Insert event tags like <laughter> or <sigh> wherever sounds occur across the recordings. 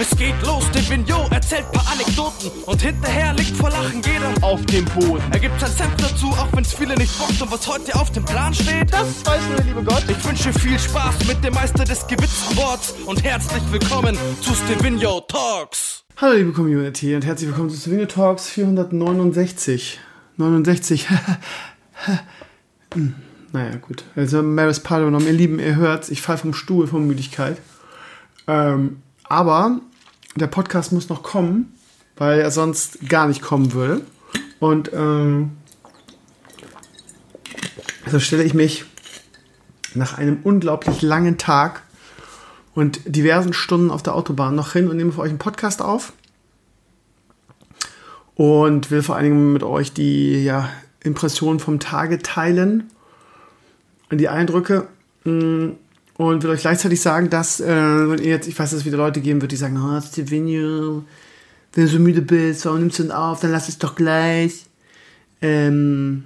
Es geht los, der Vignot erzählt paar Anekdoten und hinterher liegt vor Lachen jeder auf dem Boden. Er gibt sein Senf dazu, auch wenn's viele nicht bockt und was heute auf dem Plan steht, das weiß nur der liebe Gott. Ich wünsche viel Spaß mit dem Meister des gewitzten Worts und herzlich willkommen zu Stevino Talks. Hallo liebe Community und herzlich willkommen zu Stevino Talks 469. 69. <laughs> hm, naja, gut. Also Maris Pardon, ihr Lieben, ihr hört, ich fall vom Stuhl von Müdigkeit. Ähm, aber der Podcast muss noch kommen, weil er sonst gar nicht kommen würde. Und ähm, also stelle ich mich nach einem unglaublich langen Tag und diversen Stunden auf der Autobahn noch hin und nehme für euch einen Podcast auf. Und will vor allen Dingen mit euch die ja, Impressionen vom Tage teilen und die Eindrücke. Mm, und will euch gleichzeitig sagen, dass, äh, jetzt, ich weiß, dass es wieder Leute geben wird, die sagen, oh, Stevenio, wenn du so müde bist, warum nimmst du denn auf, dann lass es doch gleich. Ähm,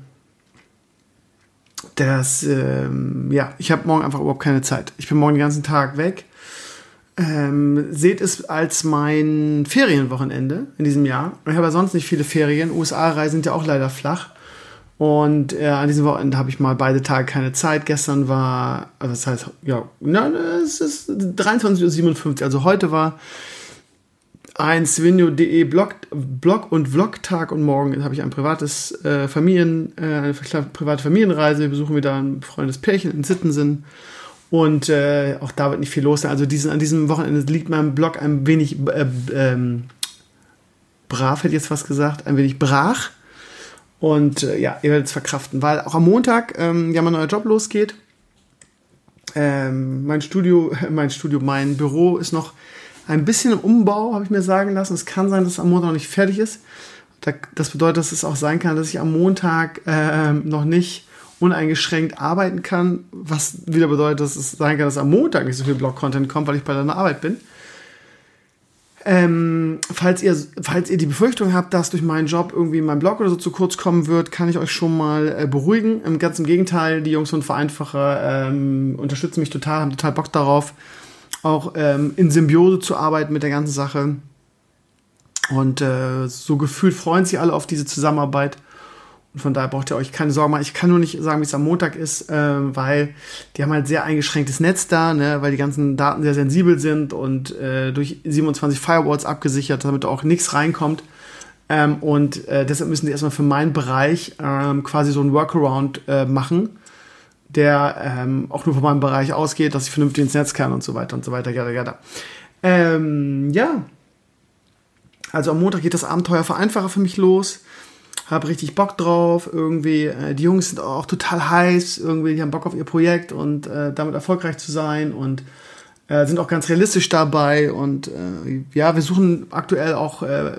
das, ähm, ja, ich habe morgen einfach überhaupt keine Zeit. Ich bin morgen den ganzen Tag weg. Ähm, seht es als mein Ferienwochenende in diesem Jahr. Ich habe ja sonst nicht viele Ferien. USA-Reisen sind ja auch leider flach. Und äh, an diesem Wochenende habe ich mal beide Tage keine Zeit. Gestern war, also das heißt, ja, na, es ist 23.57 Uhr. Also heute war ein Svinio.de Blog, Blog und Vlog-Tag und morgen habe ich ein privates äh, Familien, äh, eine private Familienreise. Wir besuchen wieder ein befreundetes Pärchen in Sittensen. Und äh, auch da wird nicht viel los sein. Also diesen, an diesem Wochenende liegt mein Blog ein wenig äh, ähm, brav, hätte ich jetzt was gesagt, ein wenig brach. Und äh, ja, ihr werdet es verkraften, weil auch am Montag ähm, ja mein neuer Job losgeht. Ähm, mein Studio, <laughs> mein Studio, mein Büro ist noch ein bisschen im Umbau, habe ich mir sagen lassen. Es kann sein, dass es am Montag noch nicht fertig ist. Das bedeutet, dass es auch sein kann, dass ich am Montag äh, noch nicht uneingeschränkt arbeiten kann, was wieder bedeutet, dass es sein kann, dass am Montag nicht so viel Blog-Content kommt, weil ich bei deiner Arbeit bin. Ähm, falls, ihr, falls ihr die Befürchtung habt, dass durch meinen Job irgendwie mein Blog oder so zu kurz kommen wird, kann ich euch schon mal äh, beruhigen. Im ganzen Gegenteil, die Jungs von Vereinfacher ähm, unterstützen mich total, haben total Bock darauf, auch ähm, in Symbiose zu arbeiten mit der ganzen Sache. Und äh, so gefühlt freuen sich alle auf diese Zusammenarbeit. Und von daher braucht ihr euch keine Sorgen machen. Ich kann nur nicht sagen, wie es am Montag ist, äh, weil die haben halt sehr eingeschränktes Netz da, ne, weil die ganzen Daten sehr sensibel sind und äh, durch 27 Firewalls abgesichert, damit auch nichts reinkommt. Ähm, und äh, deshalb müssen die erstmal für meinen Bereich ähm, quasi so einen Workaround äh, machen, der ähm, auch nur von meinem Bereich ausgeht, dass ich vernünftig ins Netz kann und so weiter und so weiter, ja, ja. Ähm, ja. Also am Montag geht das Abenteuer Vereinfacher für mich los habe richtig Bock drauf. Irgendwie, äh, die Jungs sind auch total heiß. Irgendwie, die haben Bock auf ihr Projekt und äh, damit erfolgreich zu sein und äh, sind auch ganz realistisch dabei. Und äh, ja, wir suchen aktuell auch äh,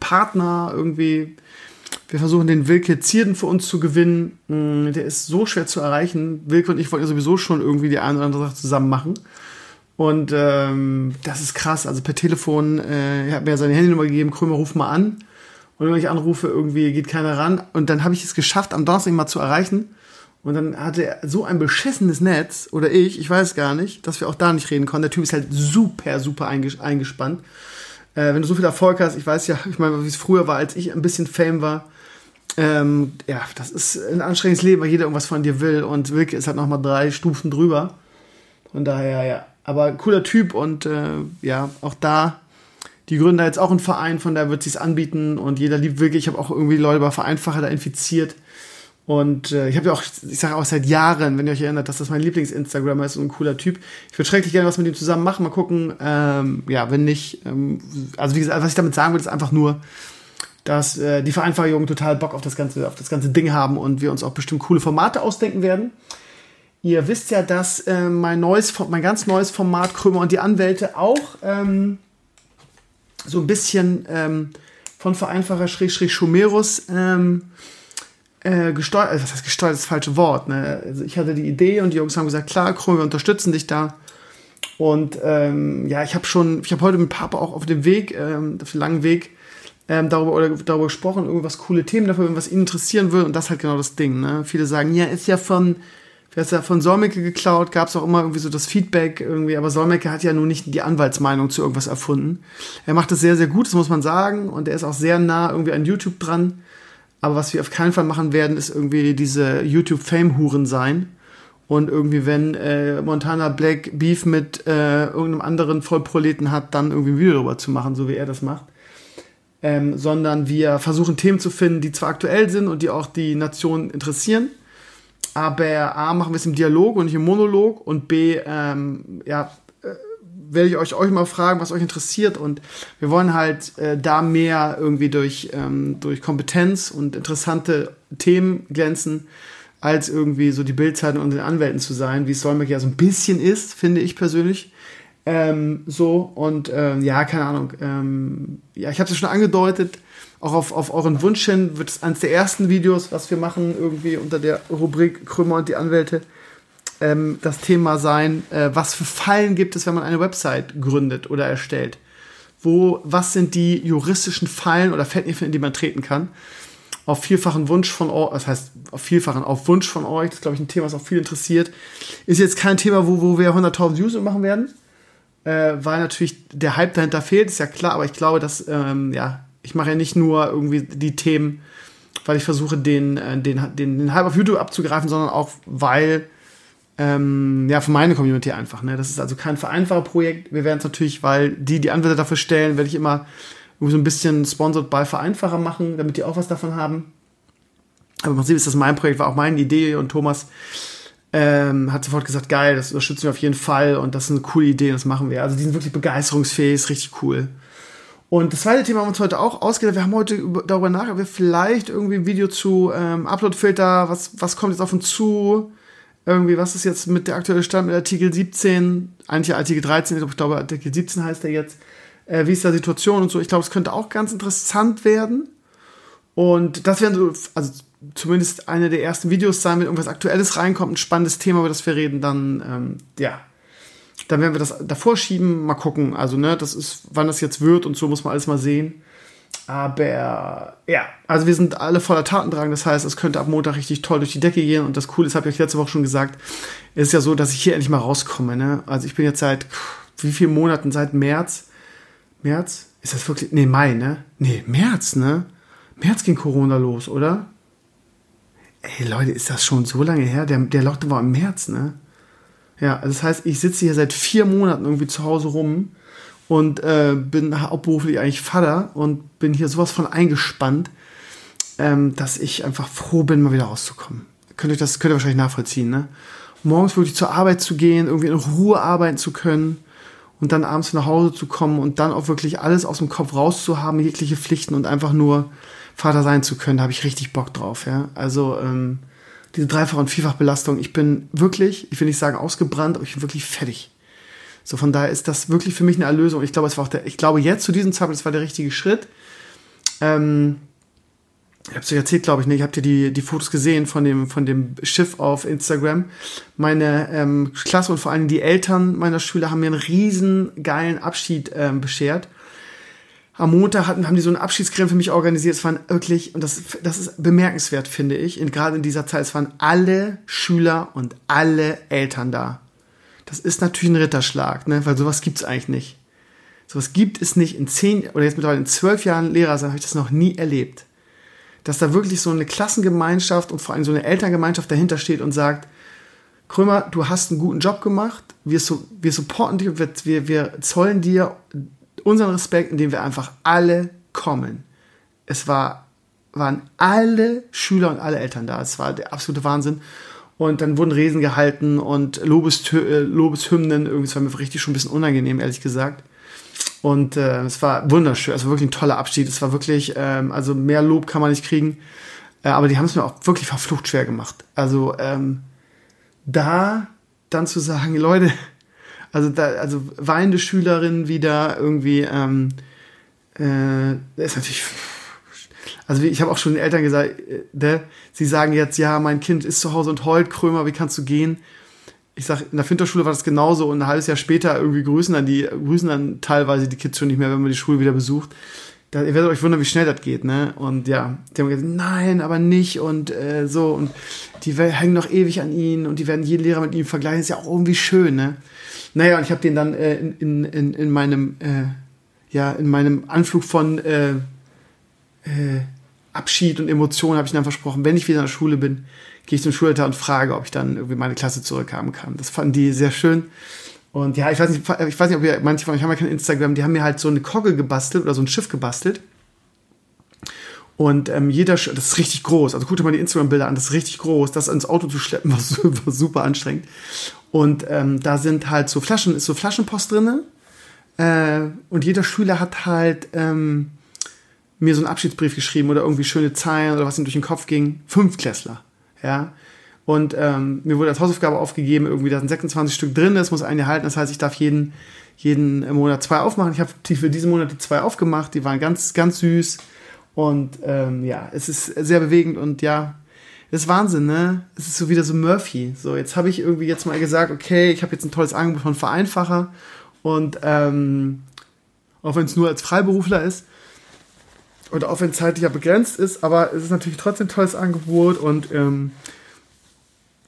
Partner irgendwie. Wir versuchen den Wilke Zierden für uns zu gewinnen. Mm, der ist so schwer zu erreichen. Wilke und ich wollten ja sowieso schon irgendwie die eine oder andere Sache zusammen machen. Und ähm, das ist krass. Also per Telefon, äh, er hat mir seine Handynummer gegeben, Krömer, ruf mal an. Und wenn ich anrufe, irgendwie geht keiner ran. Und dann habe ich es geschafft, am Donnerstag mal zu erreichen. Und dann hatte er so ein beschissenes Netz, oder ich, ich weiß gar nicht, dass wir auch da nicht reden konnten. Der Typ ist halt super, super eingespannt. Äh, wenn du so viel Erfolg hast, ich weiß ja, ich meine, wie es früher war, als ich ein bisschen Fame war. Ähm, ja, das ist ein anstrengendes Leben, weil jeder irgendwas von dir will. Und Wilke ist halt nochmal drei Stufen drüber. Von daher, ja. Aber cooler Typ und äh, ja, auch da die gründen da jetzt auch einen Verein, von daher wird sie es anbieten und jeder liebt wirklich. Ich habe auch irgendwie Leute bei Vereinfacher da infiziert. Und äh, ich habe ja auch, ich sage auch seit Jahren, wenn ihr euch erinnert, dass das mein Lieblings-Instagrammer ist und ein cooler Typ. Ich würde schrecklich gerne was mit ihm zusammen machen, mal gucken. Ähm, ja, wenn nicht, ähm, also wie gesagt, was ich damit sagen will, ist einfach nur, dass äh, die Vereinfachjungen total Bock auf das ganze, auf das ganze Ding haben und wir uns auch bestimmt coole Formate ausdenken werden. Ihr wisst ja, dass äh, mein neues, mein ganz neues Format Krömer und die Anwälte auch ähm, so ein bisschen ähm, von Vereinfacher Schrägstrich Schumerus ähm, äh, gesteuert, also was heißt gesteuert, das, das falsche Wort. Ne? Also ich hatte die Idee und die Jungs haben gesagt, klar, Krumm, wir unterstützen dich da. Und ähm, ja, ich habe schon, ich habe heute mit Papa auch auf dem Weg, ähm, auf dem langen Weg, ähm, darüber oder darüber gesprochen, irgendwas coole Themen dafür, was ihn interessieren würde. Und das ist halt genau das Ding. Ne? Viele sagen, ja, ist ja von wer ist ja von Solmecke geklaut, gab es auch immer irgendwie so das Feedback irgendwie, aber Solmecke hat ja nun nicht die Anwaltsmeinung zu irgendwas erfunden. Er macht es sehr, sehr gut, das muss man sagen, und er ist auch sehr nah irgendwie an YouTube dran. Aber was wir auf keinen Fall machen werden, ist irgendwie diese YouTube-Fame-Huren sein. Und irgendwie, wenn äh, Montana Black Beef mit äh, irgendeinem anderen Vollproleten hat, dann irgendwie ein Video darüber zu machen, so wie er das macht. Ähm, sondern wir versuchen Themen zu finden, die zwar aktuell sind und die auch die Nation interessieren, aber A, machen wir es im Dialog und nicht im Monolog und B, ähm, ja, äh, werde ich euch, euch mal fragen, was euch interessiert und wir wollen halt äh, da mehr irgendwie durch, ähm, durch Kompetenz und interessante Themen glänzen, als irgendwie so die Bildzeitung und den Anwälten zu sein, wie es Solmecke ja so ein bisschen ist, finde ich persönlich. Ähm, so und ähm, ja, keine Ahnung. Ähm, ja, ich habe es schon angedeutet. Auch auf, auf euren Wunsch hin wird es eines der ersten Videos, was wir machen, irgendwie unter der Rubrik Krümmer und die Anwälte, ähm, das Thema sein, äh, was für Fallen gibt es, wenn man eine Website gründet oder erstellt. Wo, was sind die juristischen Fallen oder Fettnäpfe, in die man treten kann? Auf vielfachen Wunsch von euch, das heißt, auf vielfachen, auf Wunsch von euch, das ist, glaube ich, ein Thema, was auch viel interessiert. Ist jetzt kein Thema, wo, wo wir 100.000 Views machen werden, äh, weil natürlich der Hype dahinter fehlt, ist ja klar, aber ich glaube, dass, ähm, ja, ich mache ja nicht nur irgendwie die Themen, weil ich versuche, den, äh, den, den, den Hype auf YouTube abzugreifen, sondern auch, weil, ähm, ja, für meine Community einfach. Ne? Das ist also kein Vereinfacher-Projekt. Wir werden es natürlich, weil die, die Anwälte dafür stellen, werde ich immer so ein bisschen sponsored bei Vereinfacher machen, damit die auch was davon haben. Aber im Prinzip ist das mein Projekt, war auch meine Idee und Thomas ähm, hat sofort gesagt, geil, das unterstützen wir auf jeden Fall und das ist eine coole Idee, das machen wir. Also die sind wirklich begeisterungsfähig, ist richtig cool. Und das zweite Thema haben wir uns heute auch ausgedacht. Wir haben heute darüber nachgedacht, wir vielleicht irgendwie ein Video zu ähm, Uploadfilter, was, was kommt jetzt auf uns zu? Irgendwie, was ist jetzt mit der aktuelle Stand mit Artikel 17? Eigentlich Artikel 13, ich glaube Artikel 17 heißt der jetzt. Äh, wie ist da Situation und so? Ich glaube, es könnte auch ganz interessant werden. Und das wären so, also zumindest eine der ersten Videos sein, wenn irgendwas Aktuelles reinkommt, ein spannendes Thema, über das wir reden, dann, ähm, ja, dann werden wir das davor schieben, mal gucken. Also, ne, das ist, wann das jetzt wird und so muss man alles mal sehen. Aber ja, also wir sind alle voller Tatendrang. Das heißt, es könnte ab Montag richtig toll durch die Decke gehen. Und das Coole ist, habe ich euch letzte Woche schon gesagt, ist ja so, dass ich hier endlich mal rauskomme. Ne? Also ich bin jetzt seit wie vielen Monaten? Seit März. März? Ist das wirklich? Nee, Mai, ne? Nee, März, ne? März ging Corona los, oder? Ey, Leute, ist das schon so lange her? Der, der Lockdown war im März, ne? Ja, das heißt, ich sitze hier seit vier Monaten irgendwie zu Hause rum und äh, bin hauptberuflich eigentlich Vater und bin hier sowas von eingespannt, ähm, dass ich einfach froh bin, mal wieder rauszukommen. Könnt ihr das könnt ihr wahrscheinlich nachvollziehen, ne? Morgens wirklich zur Arbeit zu gehen, irgendwie in Ruhe arbeiten zu können und dann abends nach Hause zu kommen und dann auch wirklich alles aus dem Kopf rauszuhaben, jegliche Pflichten und einfach nur Vater sein zu können, da habe ich richtig Bock drauf, ja. Also ähm, diese Dreifach- und Vierfachbelastung. Ich bin wirklich, ich will nicht sagen ausgebrannt, aber ich bin wirklich fertig. So von daher ist das wirklich für mich eine Erlösung. Ich glaube, es war auch der, ich glaube jetzt zu diesem Zeitpunkt, das war der richtige Schritt. Ähm, ich habe es euch erzählt, glaube ich, ne? Ich habe dir die, die Fotos gesehen von dem, von dem Schiff auf Instagram. Meine ähm, Klasse und vor allem die Eltern meiner Schüler haben mir einen riesen geilen Abschied ähm, beschert am Montag hatten, haben die so eine Abschiedscreme für mich organisiert. Es waren wirklich, und das, das ist bemerkenswert, finde ich, in, gerade in dieser Zeit, es waren alle Schüler und alle Eltern da. Das ist natürlich ein Ritterschlag, ne? weil sowas gibt's eigentlich nicht. Sowas gibt es nicht in zehn oder jetzt mittlerweile in zwölf Jahren Lehrer sein, habe ich das noch nie erlebt. Dass da wirklich so eine Klassengemeinschaft und vor allem so eine Elterngemeinschaft dahinter steht und sagt, Krömer, du hast einen guten Job gemacht, wir, wir supporten dich und wir, wir zollen dir unseren Respekt, indem wir einfach alle kommen. Es war, waren alle Schüler und alle Eltern da. Es war der absolute Wahnsinn. Und dann wurden Resen gehalten und Lobes, äh, Lobeshymnen. Irgendwie, war mir richtig schon ein bisschen unangenehm, ehrlich gesagt. Und äh, es war wunderschön. Es war wirklich ein toller Abschied. Es war wirklich, ähm, also mehr Lob kann man nicht kriegen. Äh, aber die haben es mir auch wirklich verflucht schwer gemacht. Also ähm, da dann zu sagen, Leute, also da, also weinende Schülerinnen wieder irgendwie, ähm, äh, ist natürlich, also ich habe auch schon den Eltern gesagt, äh, ne, sie sagen jetzt, ja, mein Kind ist zu Hause und heult, Krömer, wie kannst du gehen? Ich sag, in der Finterschule war das genauso und ein halbes Jahr später irgendwie grüßen dann die, grüßen dann teilweise die Kids schon nicht mehr, wenn man die Schule wieder besucht. da, ihr werdet euch wundern, wie schnell das geht, ne? Und ja, die haben gesagt, nein, aber nicht und äh, so und die hängen noch ewig an ihnen und die werden jeden Lehrer mit ihm vergleichen, ist ja auch irgendwie schön, ne? Naja, und ich habe den dann äh, in, in, in meinem, äh, ja, in meinem Anflug von äh, äh, Abschied und Emotionen habe ich dann versprochen, wenn ich wieder in der Schule bin, gehe ich zum Schulleiter und frage, ob ich dann irgendwie meine Klasse zurückhaben kann. Das fanden die sehr schön. Und ja, ich weiß nicht, ich weiß nicht, ob ihr, manche von euch haben ja kein Instagram, die haben mir halt so eine Kogge gebastelt oder so ein Schiff gebastelt. Und ähm, jeder, das ist richtig groß. Also guckt euch mal die Instagram-Bilder an, das ist richtig groß. Das ins Auto zu schleppen, <laughs> war, war super anstrengend. Und ähm, da sind halt so Flaschen, ist so Flaschenpost drinne. Äh, und jeder Schüler hat halt ähm, mir so einen Abschiedsbrief geschrieben oder irgendwie schöne Zeilen oder was ihm durch den Kopf ging. Fünftklässler. Ja. Und ähm, mir wurde als Hausaufgabe aufgegeben, irgendwie, da sind 26 Stück drin, das muss eine halten. Das heißt, ich darf jeden, jeden Monat zwei aufmachen. Ich habe für diesen Monat die zwei aufgemacht, die waren ganz, ganz süß. Und ähm, ja, es ist sehr bewegend und ja, es ist Wahnsinn, ne? Es ist so wieder so Murphy. So, jetzt habe ich irgendwie jetzt mal gesagt, okay, ich habe jetzt ein tolles Angebot von Vereinfacher und ähm, auch wenn es nur als Freiberufler ist und auch wenn es zeitlich ja begrenzt ist, aber es ist natürlich trotzdem ein tolles Angebot und ähm,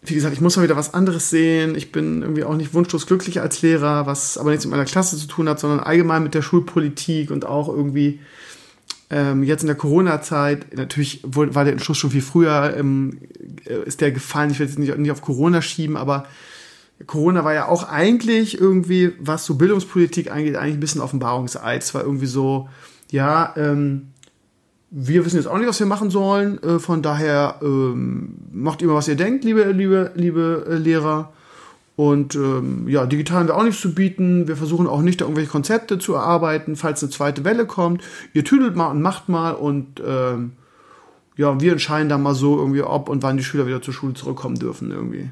wie gesagt, ich muss mal wieder was anderes sehen. Ich bin irgendwie auch nicht wunschlos glücklich als Lehrer, was aber nichts mit meiner Klasse zu tun hat, sondern allgemein mit der Schulpolitik und auch irgendwie ähm, jetzt in der Corona-Zeit. Natürlich war der Entschluss schon viel früher, ähm, äh, ist der gefallen. Ich will jetzt nicht, nicht auf Corona schieben, aber Corona war ja auch eigentlich irgendwie, was so Bildungspolitik angeht, eigentlich ein bisschen Offenbarungseid. Es war irgendwie so, ja, ähm, wir wissen jetzt auch nicht, was wir machen sollen. Äh, von daher ähm, macht immer, was ihr denkt, liebe, liebe, liebe äh, Lehrer. Und ähm, ja, digital haben wir auch nichts zu bieten. Wir versuchen auch nicht, da irgendwelche Konzepte zu erarbeiten, falls eine zweite Welle kommt. Ihr tüdelt mal und macht mal und ähm, ja, wir entscheiden dann mal so irgendwie, ob und wann die Schüler wieder zur Schule zurückkommen dürfen irgendwie.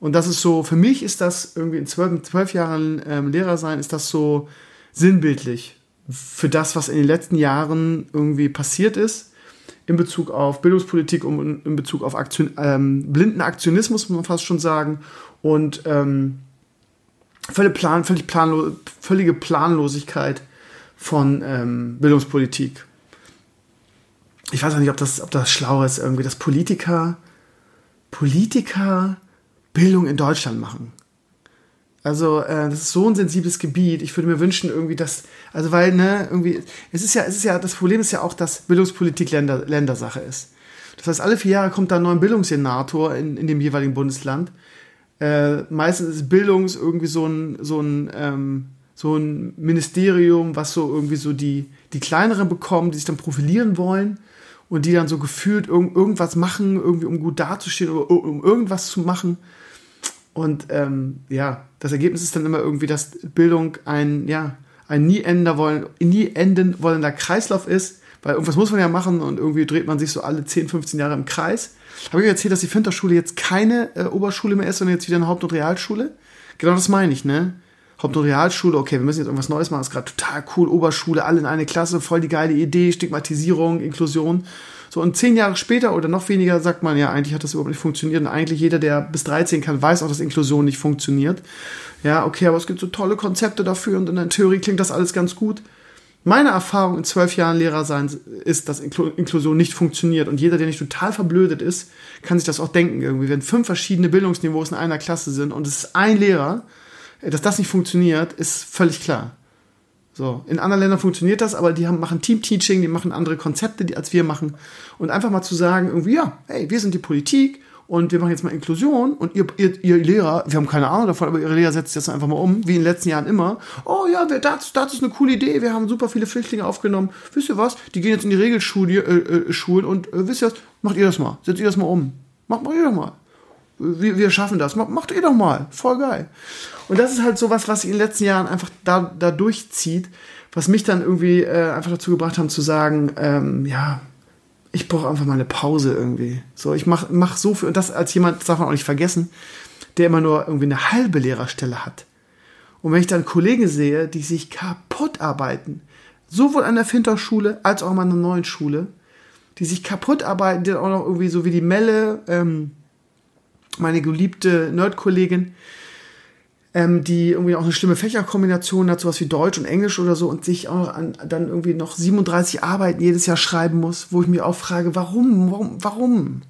Und das ist so, für mich ist das irgendwie in zwölf, zwölf Jahren ähm, Lehrer sein, ist das so sinnbildlich für das, was in den letzten Jahren irgendwie passiert ist, in Bezug auf Bildungspolitik und in Bezug auf Aktion, ähm, blinden Aktionismus, muss man fast schon sagen, und ähm, völlig, plan, völlig planlo völlige Planlosigkeit von ähm, Bildungspolitik. Ich weiß auch nicht, ob das, ob das schlau ist, irgendwie, dass Politiker, Politiker Bildung in Deutschland machen. Also, äh, das ist so ein sensibles Gebiet. Ich würde mir wünschen, irgendwie, dass, also weil, ne, irgendwie, es ist ja, es ist ja, das Problem ist ja auch, dass Bildungspolitik Länder, Ländersache ist. Das heißt, alle vier Jahre kommt da ein neuer Bildungssenator in, in dem jeweiligen Bundesland. Äh, meistens ist Bildungs irgendwie so ein, so ein, ähm, so ein Ministerium, was so irgendwie so die, die kleineren bekommen, die sich dann profilieren wollen und die dann so gefühlt irg irgendwas machen, irgendwie um gut dazustehen oder um irgendwas zu machen. Und ähm, ja, das Ergebnis ist dann immer irgendwie, dass Bildung ein, ja, ein nie, ender wollen, nie enden wollender Kreislauf ist, weil irgendwas muss man ja machen und irgendwie dreht man sich so alle 10, 15 Jahre im Kreis. Habe ich erzählt, dass die Finterschule jetzt keine äh, Oberschule mehr ist, sondern jetzt wieder eine Haupt- und Realschule? Genau das meine ich, ne? Haupt- und Realschule, okay, wir müssen jetzt irgendwas Neues machen, ist gerade total cool, Oberschule, alle in eine Klasse, voll die geile Idee, Stigmatisierung, Inklusion. So, und zehn Jahre später oder noch weniger sagt man, ja, eigentlich hat das überhaupt nicht funktioniert. Und eigentlich jeder, der bis 13 kann, weiß auch, dass Inklusion nicht funktioniert. Ja, okay, aber es gibt so tolle Konzepte dafür und in der Theorie klingt das alles ganz gut. Meine Erfahrung in zwölf Jahren Lehrer sein ist, dass Inklusion nicht funktioniert. Und jeder, der nicht total verblödet ist, kann sich das auch denken irgendwie. Wenn fünf verschiedene Bildungsniveaus in einer Klasse sind und es ist ein Lehrer, dass das nicht funktioniert, ist völlig klar. So, in anderen Ländern funktioniert das, aber die haben, machen Team-Teaching, die machen andere Konzepte, die, als wir machen. Und einfach mal zu sagen, irgendwie, ja, hey, wir sind die Politik und wir machen jetzt mal Inklusion und ihr, ihr, ihr Lehrer, wir haben keine Ahnung davon, aber ihre Lehrer setzt das einfach mal um, wie in den letzten Jahren immer. Oh ja, das, das ist eine coole Idee, wir haben super viele Flüchtlinge aufgenommen. Wisst ihr was? Die gehen jetzt in die Regelschulen äh, äh, und äh, wisst ihr was? Macht ihr das mal, setzt ihr das mal um. Macht, macht ihr doch mal wir, wir schaffen das. Macht ihr doch mal. Voll geil. Und das ist halt so was, was in den letzten Jahren einfach da, da durchzieht, was mich dann irgendwie äh, einfach dazu gebracht haben zu sagen, ähm, ja, ich brauche einfach mal eine Pause irgendwie. So, ich mach, mach so viel, und das als jemand, das darf man auch nicht vergessen, der immer nur irgendwie eine halbe Lehrerstelle hat. Und wenn ich dann Kollegen sehe, die sich kaputt arbeiten, sowohl an der Finterschule als auch an einer neuen Schule, die sich kaputt arbeiten, die dann auch noch irgendwie so wie die Melle, ähm, meine geliebte Nerd-Kollegin, ähm, die irgendwie auch eine schlimme Fächerkombination hat, sowas wie Deutsch und Englisch oder so, und sich auch an, dann irgendwie noch 37 Arbeiten jedes Jahr schreiben muss, wo ich mir auch frage, warum, warum, warum?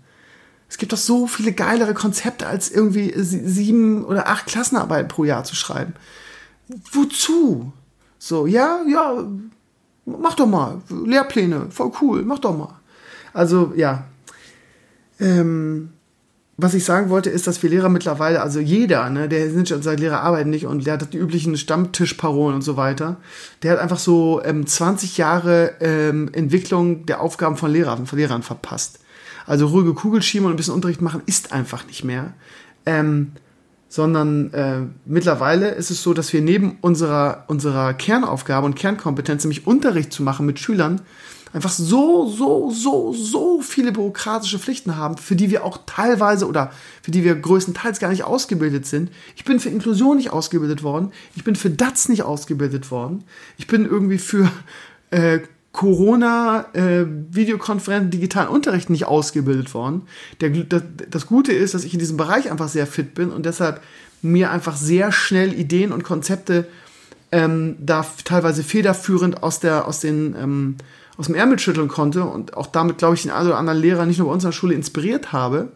Es gibt doch so viele geilere Konzepte, als irgendwie sieben oder acht Klassenarbeiten pro Jahr zu schreiben. Wozu? So, ja, ja, mach doch mal. Lehrpläne, voll cool, mach doch mal. Also, ja. Ähm, was ich sagen wollte, ist, dass wir Lehrer mittlerweile, also jeder, ne, der sind schon sagt, Lehrer arbeiten nicht und der hat die üblichen Stammtischparolen und so weiter, der hat einfach so ähm, 20 Jahre ähm, Entwicklung der Aufgaben von Lehrern, von Lehrern verpasst. Also ruhige Kugel schieben und ein bisschen Unterricht machen ist einfach nicht mehr. Ähm, sondern äh, mittlerweile ist es so, dass wir neben unserer, unserer Kernaufgabe und Kernkompetenz, nämlich Unterricht zu machen mit Schülern, einfach so, so, so, so viele bürokratische Pflichten haben, für die wir auch teilweise oder für die wir größtenteils gar nicht ausgebildet sind. Ich bin für Inklusion nicht ausgebildet worden. Ich bin für DATS nicht ausgebildet worden. Ich bin irgendwie für äh, Corona, äh, Videokonferenzen, digitalen Unterricht nicht ausgebildet worden. Der, das, das Gute ist, dass ich in diesem Bereich einfach sehr fit bin und deshalb mir einfach sehr schnell Ideen und Konzepte ähm, da teilweise federführend aus der aus den ähm, aus dem Ärmel schütteln konnte und auch damit, glaube ich, den einen oder anderen Lehrer nicht nur bei uns in der Schule inspiriert habe.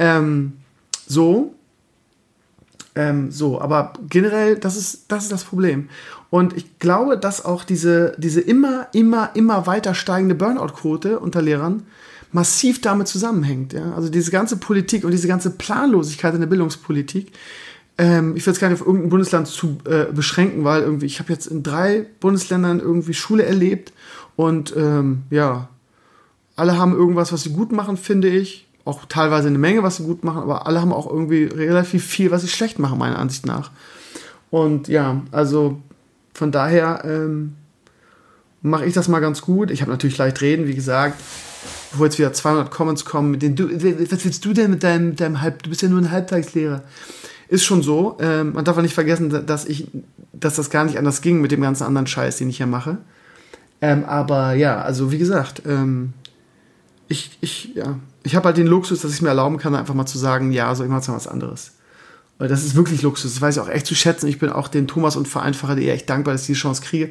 Ähm, so. Ähm, so, aber generell, das ist, das ist das Problem. Und ich glaube, dass auch diese, diese immer, immer, immer weiter steigende Burnout-Quote unter Lehrern massiv damit zusammenhängt. Ja? Also diese ganze Politik und diese ganze Planlosigkeit in der Bildungspolitik, ähm, ich will es gar nicht auf irgendein Bundesland zu äh, beschränken, weil irgendwie, ich habe jetzt in drei Bundesländern irgendwie Schule erlebt und ähm, ja, alle haben irgendwas, was sie gut machen, finde ich. Auch teilweise eine Menge, was sie gut machen, aber alle haben auch irgendwie relativ viel, was sie schlecht machen, meiner Ansicht nach. Und ja, also von daher ähm, mache ich das mal ganz gut. Ich habe natürlich leicht reden, wie gesagt. Bevor jetzt wieder 200 Comments kommen, mit denen du, was willst du denn mit deinem, deinem Halb, du bist ja nur ein Halbtagslehrer. Ist schon so. Ähm, man darf auch nicht vergessen, dass ich, dass das gar nicht anders ging mit dem ganzen anderen Scheiß, den ich hier mache. Ähm, aber ja, also wie gesagt, ähm, ich, ich, ja, ich habe halt den Luxus, dass ich mir erlauben kann, einfach mal zu sagen, ja, so ich mache jetzt mal was anderes. Weil das ist wirklich Luxus, das weiß ich auch echt zu schätzen. Ich bin auch den Thomas und Vereinfacher eher echt dankbar, dass ich die Chance kriege.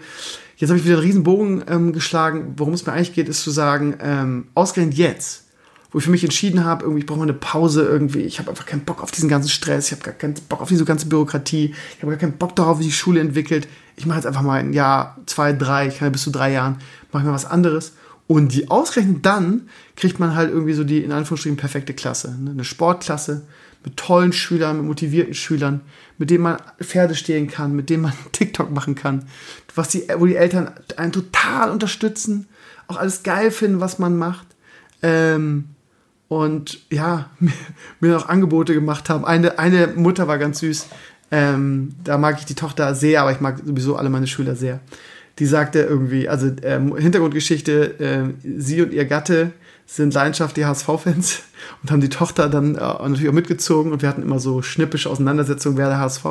Jetzt habe ich wieder einen riesen Bogen ähm, geschlagen. Worum es mir eigentlich geht, ist zu sagen, ähm, ausgerechnet jetzt, wo ich für mich entschieden habe, irgendwie, ich brauche mal eine Pause irgendwie. Ich habe einfach keinen Bock auf diesen ganzen Stress. Ich habe gar keinen Bock auf diese ganze Bürokratie. Ich habe gar keinen Bock darauf, wie die Schule entwickelt. Ich mache jetzt einfach mal ein Jahr, zwei, drei, ich kann ja bis zu drei Jahren, mache ich mal was anderes. Und die ausgerechnet dann kriegt man halt irgendwie so die, in Anführungsstrichen, perfekte Klasse. Ne? Eine Sportklasse mit tollen Schülern, mit motivierten Schülern, mit denen man Pferde stehlen kann, mit denen man <laughs> TikTok machen kann. Was die, wo die Eltern einen total unterstützen, auch alles geil finden, was man macht. Ähm, und ja, <laughs> mir, noch Angebote gemacht haben. Eine, eine Mutter war ganz süß. Ähm, da mag ich die Tochter sehr, aber ich mag sowieso alle meine Schüler sehr. Die sagte irgendwie, also ähm, Hintergrundgeschichte, äh, sie und ihr Gatte sind leidenschaftliche HSV-Fans <laughs> und haben die Tochter dann äh, natürlich auch mitgezogen und wir hatten immer so schnippische Auseinandersetzungen, wer der HSV.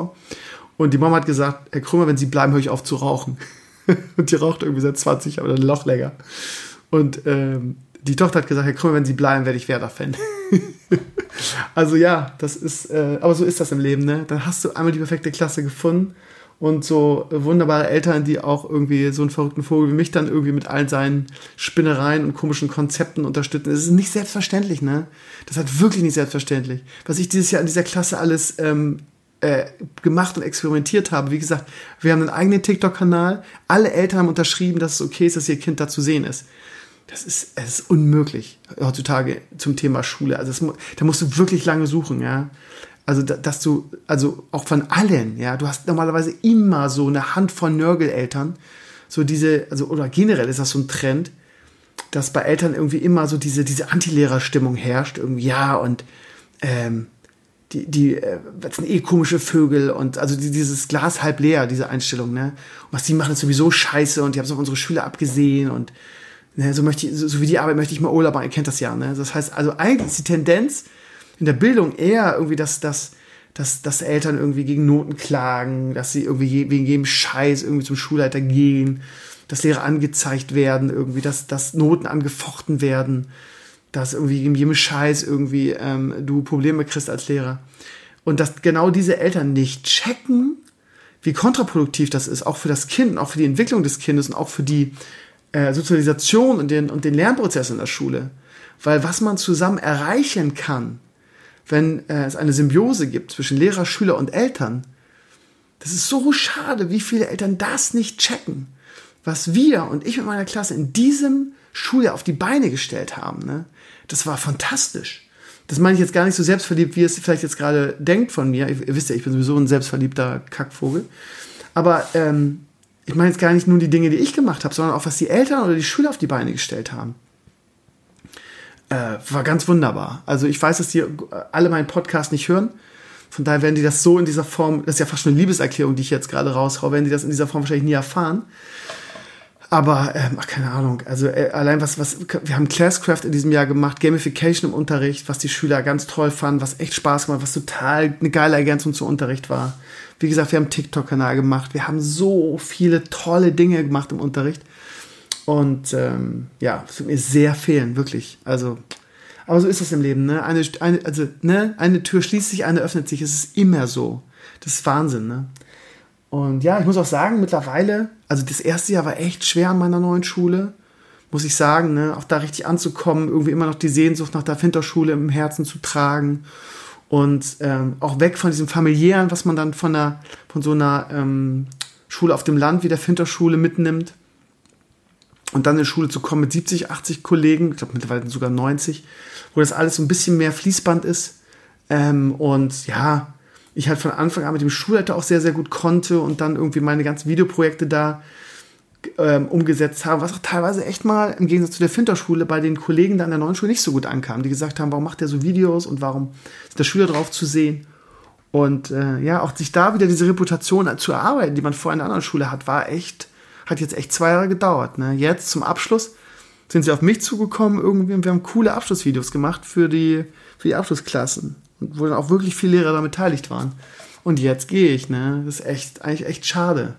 Und die Mama hat gesagt, Herr Krümmer, wenn Sie bleiben, höre ich auf zu rauchen. <laughs> und die raucht irgendwie seit 20 Jahren oder noch länger. Und ähm, die Tochter hat gesagt, Herr Krümmer, wenn Sie bleiben, werde ich Werder-Fan. <laughs> also ja, das ist, äh, aber so ist das im Leben, ne? Dann hast du einmal die perfekte Klasse gefunden und so wunderbare Eltern, die auch irgendwie so einen verrückten Vogel wie mich dann irgendwie mit all seinen Spinnereien und komischen Konzepten unterstützen. Das ist nicht selbstverständlich, ne? Das hat wirklich nicht selbstverständlich. Was ich dieses Jahr in dieser Klasse alles ähm, äh, gemacht und experimentiert habe. Wie gesagt, wir haben einen eigenen TikTok-Kanal. Alle Eltern haben unterschrieben, dass es okay ist, dass ihr Kind da zu sehen ist. Das ist, es ist unmöglich heutzutage zum Thema Schule. Also das, da musst du wirklich lange suchen, ja. Also, dass du, also auch von allen, ja, du hast normalerweise immer so eine Hand von Nörgeleltern, so diese, also, oder generell ist das so ein Trend, dass bei Eltern irgendwie immer so diese, diese Antilehrerstimmung herrscht, irgendwie, ja, und, ähm, die, die, äh, das sind eh komische Vögel und also die, dieses Glas halb leer, diese Einstellung, ne? Und was die machen, ist sowieso scheiße und die haben es auf unsere Schüler abgesehen und ne, so möchte ich, so, so wie die Arbeit möchte ich mal Urlaub machen, ihr kennt das ja, ne? Das heißt, also eigentlich ist die Tendenz, in der Bildung eher irgendwie, dass, dass, dass, dass Eltern irgendwie gegen Noten klagen, dass sie irgendwie wegen jedem Scheiß irgendwie zum Schulleiter gehen, dass Lehrer angezeigt werden, irgendwie, dass, dass Noten angefochten werden, dass irgendwie in jedem Scheiß irgendwie ähm, du Probleme kriegst als Lehrer. Und dass genau diese Eltern nicht checken, wie kontraproduktiv das ist, auch für das Kind, auch für die Entwicklung des Kindes und auch für die äh, Sozialisation und den, und den Lernprozess in der Schule. Weil was man zusammen erreichen kann, wenn äh, es eine Symbiose gibt zwischen Lehrer, Schüler und Eltern, das ist so schade, wie viele Eltern das nicht checken. Was wir und ich mit meiner Klasse in diesem Schuljahr auf die Beine gestellt haben, ne? das war fantastisch. Das meine ich jetzt gar nicht so selbstverliebt, wie es vielleicht jetzt gerade denkt von mir. Ihr, ihr wisst ja, ich bin sowieso ein selbstverliebter Kackvogel. Aber ähm, ich meine jetzt gar nicht nur die Dinge, die ich gemacht habe, sondern auch, was die Eltern oder die Schüler auf die Beine gestellt haben. Äh, war ganz wunderbar. Also ich weiß, dass die alle meinen Podcast nicht hören. Von daher werden die das so in dieser Form, das ist ja fast schon eine Liebeserklärung, die ich jetzt gerade raushaue, werden die das in dieser Form wahrscheinlich nie erfahren. Aber, ähm, ach, keine Ahnung. Also äh, allein was, was, wir haben Classcraft in diesem Jahr gemacht, Gamification im Unterricht, was die Schüler ganz toll fanden, was echt Spaß gemacht, was total eine geile Ergänzung zum Unterricht war. Wie gesagt, wir haben TikTok-Kanal gemacht, wir haben so viele tolle Dinge gemacht im Unterricht. Und ähm, ja, es wird mir sehr fehlen, wirklich. Also, aber so ist das im Leben, ne? Eine, eine, also, ne? eine Tür schließt sich, eine öffnet sich. Es ist immer so. Das ist Wahnsinn, ne? Und ja, ich muss auch sagen, mittlerweile, also das erste Jahr war echt schwer an meiner neuen Schule, muss ich sagen, ne? auch da richtig anzukommen, irgendwie immer noch die Sehnsucht nach der Finterschule im Herzen zu tragen und ähm, auch weg von diesem familiären, was man dann von, der, von so einer ähm, Schule auf dem Land wie der Finterschule mitnimmt. Und dann in die Schule zu kommen mit 70, 80 Kollegen, ich glaube mittlerweile sogar 90, wo das alles so ein bisschen mehr Fließband ist. Ähm, und ja, ich halt von Anfang an mit dem Schulleiter auch sehr, sehr gut konnte und dann irgendwie meine ganzen Videoprojekte da ähm, umgesetzt habe, was auch teilweise echt mal im Gegensatz zu der Finterschule bei den Kollegen da an der neuen Schule nicht so gut ankam, die gesagt haben, warum macht der so Videos und warum ist der Schüler drauf zu sehen? Und äh, ja, auch sich da wieder diese Reputation zu erarbeiten, die man vorher in der anderen Schule hat, war echt, hat jetzt echt zwei Jahre gedauert. Ne? Jetzt zum Abschluss sind sie auf mich zugekommen irgendwie und wir haben coole Abschlussvideos gemacht für die, für die Abschlussklassen wo dann auch wirklich viele Lehrer daran beteiligt waren. Und jetzt gehe ich, ne? Das ist echt, eigentlich echt schade.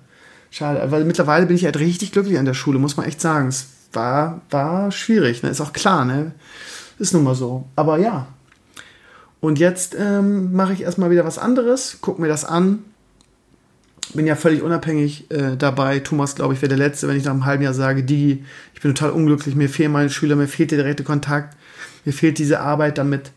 Schade, weil mittlerweile bin ich halt richtig glücklich an der Schule, muss man echt sagen. Es war, war schwierig, ne? Ist auch klar, ne? Ist nun mal so. Aber ja. Und jetzt ähm, mache ich erstmal wieder was anderes, guck mir das an. Bin ja völlig unabhängig äh, dabei. Thomas, glaube ich, wäre der Letzte, wenn ich nach einem halben Jahr sage, Digi, ich bin total unglücklich, mir fehlen meine Schüler, mir fehlt der direkte Kontakt, mir fehlt diese Arbeit damit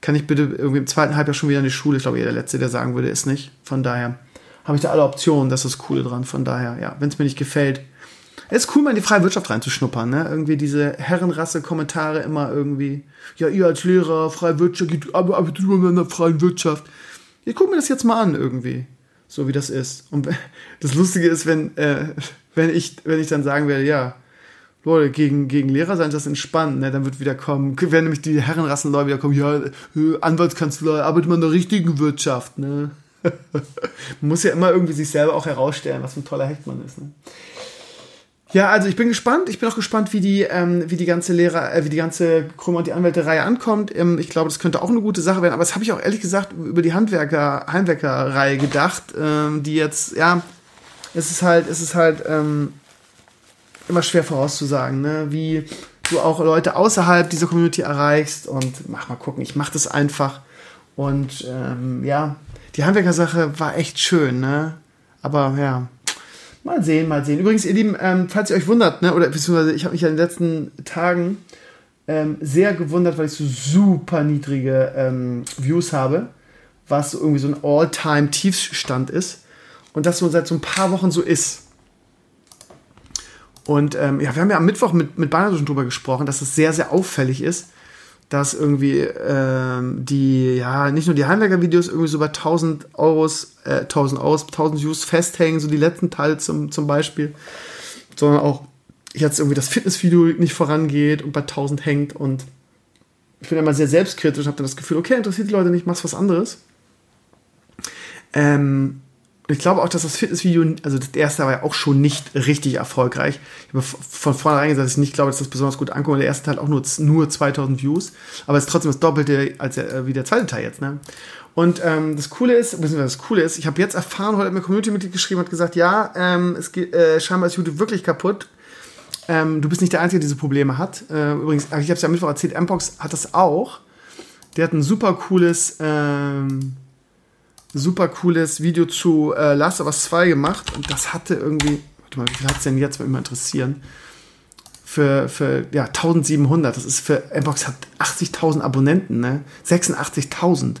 kann ich bitte irgendwie im zweiten Halbjahr schon wieder in die Schule? Ich glaube, der Letzte, der sagen würde, ist nicht. Von daher habe ich da alle Optionen, das ist das Coole dran. Von daher, ja, wenn es mir nicht gefällt. Es ist cool, mal in die freie Wirtschaft reinzuschnuppern, ne? Irgendwie diese Herrenrasse-Kommentare immer irgendwie, ja, ihr als Lehrer, freie Wirtschaft, aber Abitur in der freien Wirtschaft. Ich gucke mir das jetzt mal an irgendwie, so wie das ist. Und <laughs> das Lustige ist, wenn, äh, wenn, ich, wenn ich dann sagen werde, ja, Leute, gegen, gegen Lehrer sein das entspannt, ne? Dann wird wieder kommen, werden nämlich die Herrenrassenleute wieder kommen, ja, äh, Anwaltskanzlei, arbeitet man in der richtigen Wirtschaft, ne? Man muss ja immer irgendwie sich selber auch herausstellen, was für ein toller Hecht man ist, ne? Ja, also ich bin gespannt. Ich bin auch gespannt, wie die, ähm, wie die ganze Lehrer, äh, wie die ganze Krümmer und die Anwälte-Reihe ankommt. Ähm, ich glaube, das könnte auch eine gute Sache werden. Aber das habe ich auch ehrlich gesagt über die Handwerker, Heimwerker-Reihe gedacht, ähm, die jetzt, ja, es ist halt, es ist halt, ähm, immer schwer vorauszusagen, ne? wie du auch Leute außerhalb dieser Community erreichst und mach mal gucken, ich mach das einfach. Und ähm, ja, die Handwerker-Sache war echt schön, ne? Aber ja, mal sehen, mal sehen. Übrigens, ihr Lieben, ähm, falls ihr euch wundert, ne, oder beziehungsweise ich habe mich ja in den letzten Tagen ähm, sehr gewundert, weil ich so super niedrige ähm, Views habe, was irgendwie so ein All-Time-Tiefstand ist. Und das so seit so ein paar Wochen so ist. Und ähm, ja, wir haben ja am Mittwoch mit, mit Bernhard schon drüber gesprochen, dass es sehr, sehr auffällig ist, dass irgendwie ähm, die, ja, nicht nur die Heimwerker-Videos irgendwie so bei 1000 Euros, äh, 1000 Euros, 1000 Views festhängen, so die letzten Teile zum, zum Beispiel, sondern auch jetzt irgendwie das Fitnessvideo nicht vorangeht und bei 1000 hängt und ich bin immer sehr selbstkritisch habe dann das Gefühl, okay, interessiert die Leute nicht, machst was anderes. Ähm, ich glaube auch, dass das Fitnessvideo, also das erste war ja auch schon nicht richtig erfolgreich. Ich habe von vornherein gesagt, dass ich nicht glaube, dass das besonders gut ankommt. Der erste Teil auch nur, nur 2000 Views, aber es ist trotzdem das Doppelte als äh, wie der zweite Teil jetzt. Ne? Und ähm, das Coole ist, beziehungsweise das Coole ist, ich habe jetzt erfahren, heute hat mir Community-Mitglied geschrieben hat gesagt, ja, ähm, es geht, äh, scheinbar ist YouTube wirklich kaputt. Ähm, du bist nicht der Einzige, der diese Probleme hat. Äh, übrigens, ich habe es ja am Mittwoch erzählt, Mpox hat das auch. Der hat ein super cooles ähm, super cooles Video zu äh, Last of Us 2 gemacht und das hatte irgendwie, warte mal, wie viel hat es denn jetzt, würde mich mal interessieren, für, für ja, 1700, das ist für, Mbox hat 80.000 Abonnenten, ne, 86.000.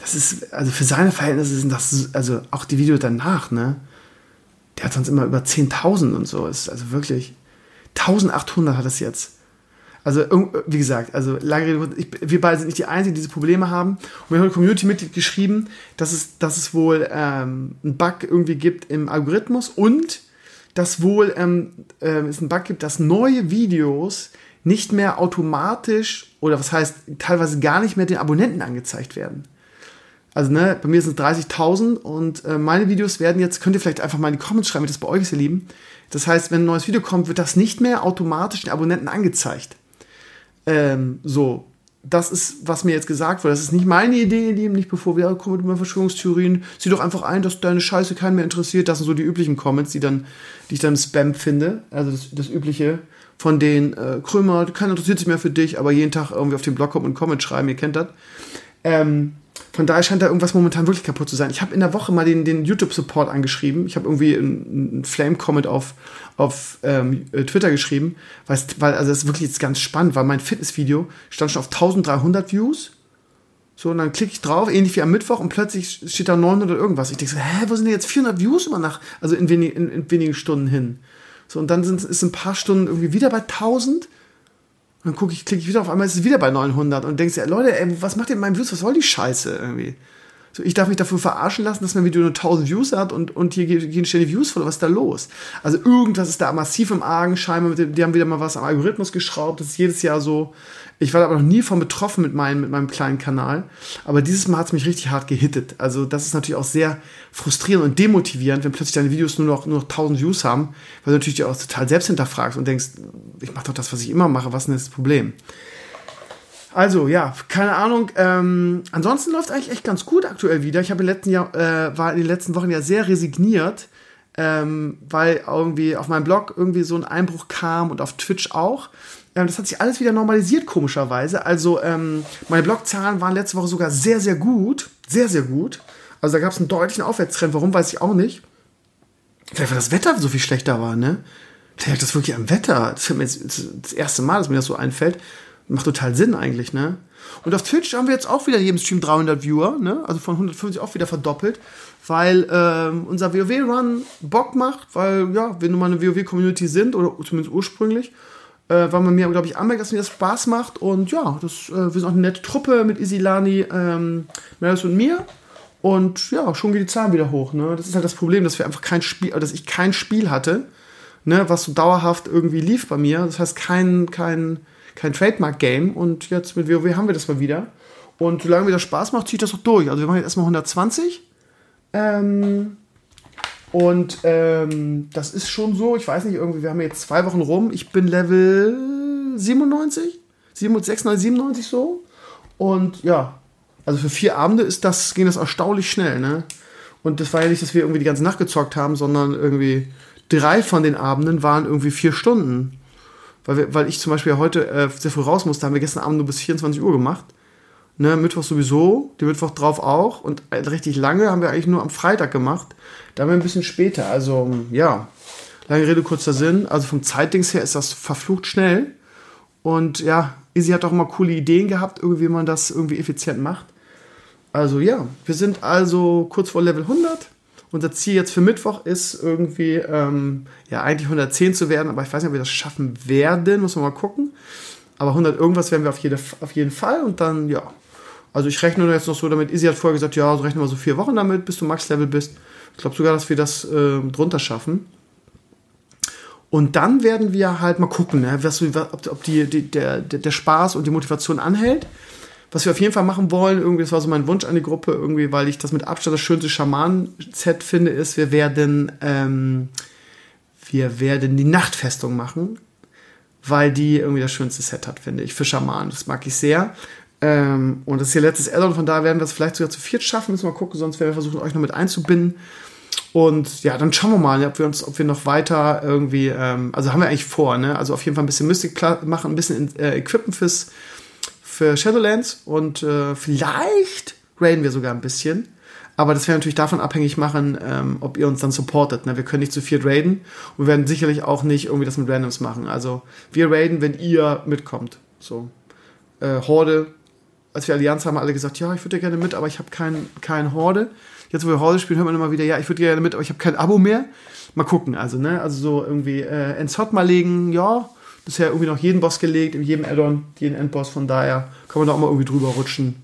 Das ist, also für seine Verhältnisse sind das, also auch die Videos danach, ne, der hat sonst immer über 10.000 und so, ist also wirklich, 1800 hat es jetzt. Also, wie gesagt, also lange ich, wir beide sind nicht die Einzigen, die diese Probleme haben. Und wir haben ein Community-Mitglied geschrieben, dass es, dass es wohl ähm, einen Bug irgendwie gibt im Algorithmus und dass wohl ähm, äh, es einen Bug gibt, dass neue Videos nicht mehr automatisch oder was heißt teilweise gar nicht mehr den Abonnenten angezeigt werden. Also ne, bei mir sind es 30.000 und äh, meine Videos werden jetzt, könnt ihr vielleicht einfach mal in die Comments schreiben, wie das bei euch ist, ihr Lieben. Das heißt, wenn ein neues Video kommt, wird das nicht mehr automatisch den Abonnenten angezeigt. Ähm, so, das ist, was mir jetzt gesagt wurde. Das ist nicht meine Idee, ihr Lieben, nicht bevor wir kommen mit über Verschwörungstheorien. Sieh doch einfach ein, dass deine Scheiße keinen mehr interessiert. Das sind so die üblichen Comments, die, dann, die ich dann Spam finde. Also das, das übliche von den äh, Krömer, keiner interessiert sich mehr für dich, aber jeden Tag irgendwie auf den Blog kommen und Comment schreiben, ihr kennt das. Ähm, von daher scheint da irgendwas momentan wirklich kaputt zu sein. Ich habe in der Woche mal den, den YouTube-Support angeschrieben. Ich habe irgendwie einen Flame-Comment auf, auf ähm, Twitter geschrieben, weil, also das ist wirklich jetzt ganz spannend, weil mein Fitnessvideo stand schon auf 1300 Views. So, und dann klicke ich drauf, ähnlich wie am Mittwoch, und plötzlich steht da 900 irgendwas. Ich denke so, hä, wo sind denn jetzt 400 Views immer nach, also in, wenig, in, in wenigen Stunden hin? So, und dann sind, ist ein paar Stunden irgendwie wieder bei 1000 und dann gucke ich, klicke ich wieder auf einmal, ist es wieder bei 900 und denkst ja, Leute, ey, was macht ihr mit meinem Views? Was soll die Scheiße irgendwie? So, ich darf mich dafür verarschen lassen, dass mein Video nur 1000 Views hat und, und hier gehen ständig Views voll. Was ist da los? Also irgendwas ist da massiv im Argen. Scheinbar, dem, die haben wieder mal was am Algorithmus geschraubt. Das ist jedes Jahr so. Ich war aber noch nie von betroffen mit, mein, mit meinem kleinen Kanal. Aber dieses Mal hat es mich richtig hart gehittet. Also das ist natürlich auch sehr frustrierend und demotivierend, wenn plötzlich deine Videos nur noch, nur noch 1000 Views haben, weil du natürlich auch total selbst hinterfragst und denkst, ich mache doch das, was ich immer mache. Was ist denn das Problem? Also ja, keine Ahnung. Ähm, ansonsten läuft eigentlich echt ganz gut aktuell wieder. Ich habe letzten Jahr, äh, war in den letzten Wochen ja sehr resigniert, ähm, weil irgendwie auf meinem Blog irgendwie so ein Einbruch kam und auf Twitch auch. Ähm, das hat sich alles wieder normalisiert, komischerweise. Also ähm, meine Blogzahlen waren letzte Woche sogar sehr, sehr gut. Sehr, sehr gut. Also da gab es einen deutlichen Aufwärtstrend. Warum, weiß ich auch nicht. Vielleicht, weil das Wetter so viel schlechter war, ne? Vielleicht das wirklich am Wetter. Das ist das erste Mal, dass mir das so einfällt. Macht total Sinn eigentlich, ne? Und auf Twitch haben wir jetzt auch wieder jedem Stream 300 Viewer, ne? Also von 150 auch wieder verdoppelt, weil ähm, unser WoW-Run Bock macht, weil, ja, wir nun mal eine WoW-Community sind, oder zumindest ursprünglich, äh, weil man mir, glaube ich, anmerkt, dass mir das Spaß macht. Und ja, das, äh, wir sind auch eine nette Truppe mit Isilani, ähm, Meris und mir. Und ja, schon geht die Zahlen wieder hoch, ne? Das ist halt das Problem, dass wir einfach kein Spiel, dass ich kein Spiel hatte, ne, was so dauerhaft irgendwie lief bei mir. Das heißt, kein, kein kein Trademark-Game und jetzt mit WoW haben wir das mal wieder. Und solange mir das Spaß macht, ziehe ich das auch durch. Also wir machen jetzt erstmal 120. Ähm, und ähm, das ist schon so, ich weiß nicht, irgendwie, wir haben jetzt zwei Wochen rum. Ich bin Level 97, 96, 97 so. Und ja, also für vier Abende ist das, ging das erstaunlich schnell, ne? Und das war ja nicht, dass wir irgendwie die ganze Nacht gezockt haben, sondern irgendwie drei von den Abenden waren irgendwie vier Stunden weil, wir, weil ich zum Beispiel heute äh, sehr früh raus musste, haben wir gestern Abend nur bis 24 Uhr gemacht. Ne, Mittwoch sowieso, die Mittwoch drauf auch und äh, richtig lange haben wir eigentlich nur am Freitag gemacht. Da haben wir ein bisschen später. Also ja, lange Rede, kurzer Sinn. Also vom Zeitdings her ist das verflucht schnell. Und ja, Easy hat auch immer coole Ideen gehabt, irgendwie, wie man das irgendwie effizient macht. Also ja, wir sind also kurz vor Level 100. Unser Ziel jetzt für Mittwoch ist irgendwie, ähm, ja, eigentlich 110 zu werden, aber ich weiß nicht, ob wir das schaffen werden, muss man mal gucken. Aber 100 irgendwas werden wir auf, jede, auf jeden Fall und dann, ja. Also ich rechne jetzt noch so damit, Izzy hat vorher gesagt, ja, so rechnen wir so vier Wochen damit, bis du Max-Level bist. Ich glaube sogar, dass wir das äh, drunter schaffen. Und dann werden wir halt mal gucken, ne, was, ob, ob die, die, der, der Spaß und die Motivation anhält was wir auf jeden Fall machen wollen, irgendwie, das war so mein Wunsch an die Gruppe, irgendwie, weil ich das mit Abstand das schönste Schamanen-Set finde, ist, wir werden, ähm, wir werden die Nachtfestung machen, weil die irgendwie das schönste Set hat, finde ich, für Schamanen. Das mag ich sehr. Ähm, und das ist ihr letztes Addon, von da werden wir es vielleicht sogar zu viert schaffen, müssen wir mal gucken, sonst werden wir versuchen, euch noch mit einzubinden. Und ja, dann schauen wir mal, ob wir uns, ob wir noch weiter irgendwie, ähm, also haben wir eigentlich vor, ne? Also auf jeden Fall ein bisschen Mystic machen, ein bisschen äh, equippen fürs, für Shadowlands und äh, vielleicht raiden wir sogar ein bisschen. Aber das wäre natürlich davon abhängig machen, ähm, ob ihr uns dann supportet. Ne? Wir können nicht zu viert raiden und werden sicherlich auch nicht irgendwie das mit Randoms machen. Also wir raiden, wenn ihr mitkommt. So. Äh, Horde, als wir Allianz haben, alle gesagt, ja, ich würde gerne mit, aber ich habe kein, kein Horde. Jetzt, wo wir Horde spielen, hört man immer wieder, ja, ich würde gerne mit, aber ich habe kein Abo mehr. Mal gucken, also, ne? Also so irgendwie äh, ins Hot mal legen, ja. Bisher irgendwie noch jeden Boss gelegt, in jedem Addon, jeden Endboss, von daher kann man da auch mal irgendwie drüber rutschen.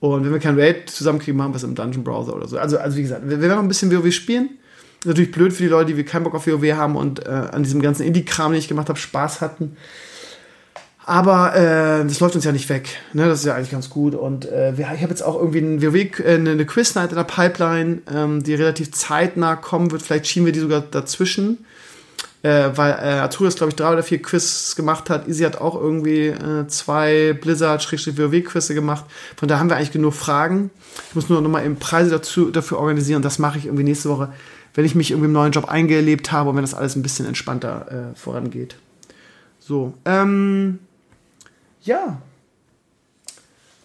Und wenn wir kein Raid zusammenkriegen, machen wir es im Dungeon Browser oder so. Also, also wie gesagt, wir werden noch ein bisschen WoW spielen. Ist natürlich blöd für die Leute, die keinen Bock auf WoW haben und äh, an diesem ganzen Indie-Kram, den ich gemacht habe, Spaß hatten. Aber äh, das läuft uns ja nicht weg. Ne? Das ist ja eigentlich ganz gut. Und äh, ich habe jetzt auch irgendwie ein WoW, äh, eine Quiz-Night in der Pipeline, ähm, die relativ zeitnah kommen wird. Vielleicht schieben wir die sogar dazwischen. Äh, weil äh, Arturius, glaube ich, drei oder vier Quiz gemacht hat. Easy hat auch irgendwie äh, zwei Blizzard-WoW-Quizze gemacht. Von da haben wir eigentlich genug Fragen. Ich muss nur noch mal eben Preise dazu, dafür organisieren. Das mache ich irgendwie nächste Woche, wenn ich mich irgendwie im neuen Job eingelebt habe und wenn das alles ein bisschen entspannter äh, vorangeht. So, ähm, ja.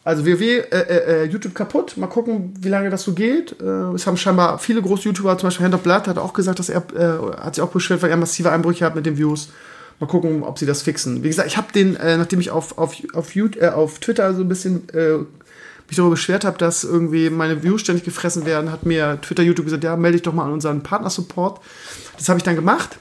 Also WoW, äh, äh, äh, YouTube kaputt. Mal gucken, wie lange das so geht. Äh, es haben scheinbar viele große YouTuber, zum Beispiel Hand of Blood, hat auch gesagt, dass er, äh, hat sich auch beschwert, weil er massive Einbrüche hat mit den Views. Mal gucken, ob sie das fixen. Wie gesagt, ich habe den, äh, nachdem ich auf, auf, auf, YouTube, auf Twitter so ein bisschen mich darüber beschwert habe, dass irgendwie meine Views ständig gefressen werden, hat mir Twitter, YouTube gesagt, ja, melde dich doch mal an unseren Partner-Support. Das habe ich dann gemacht.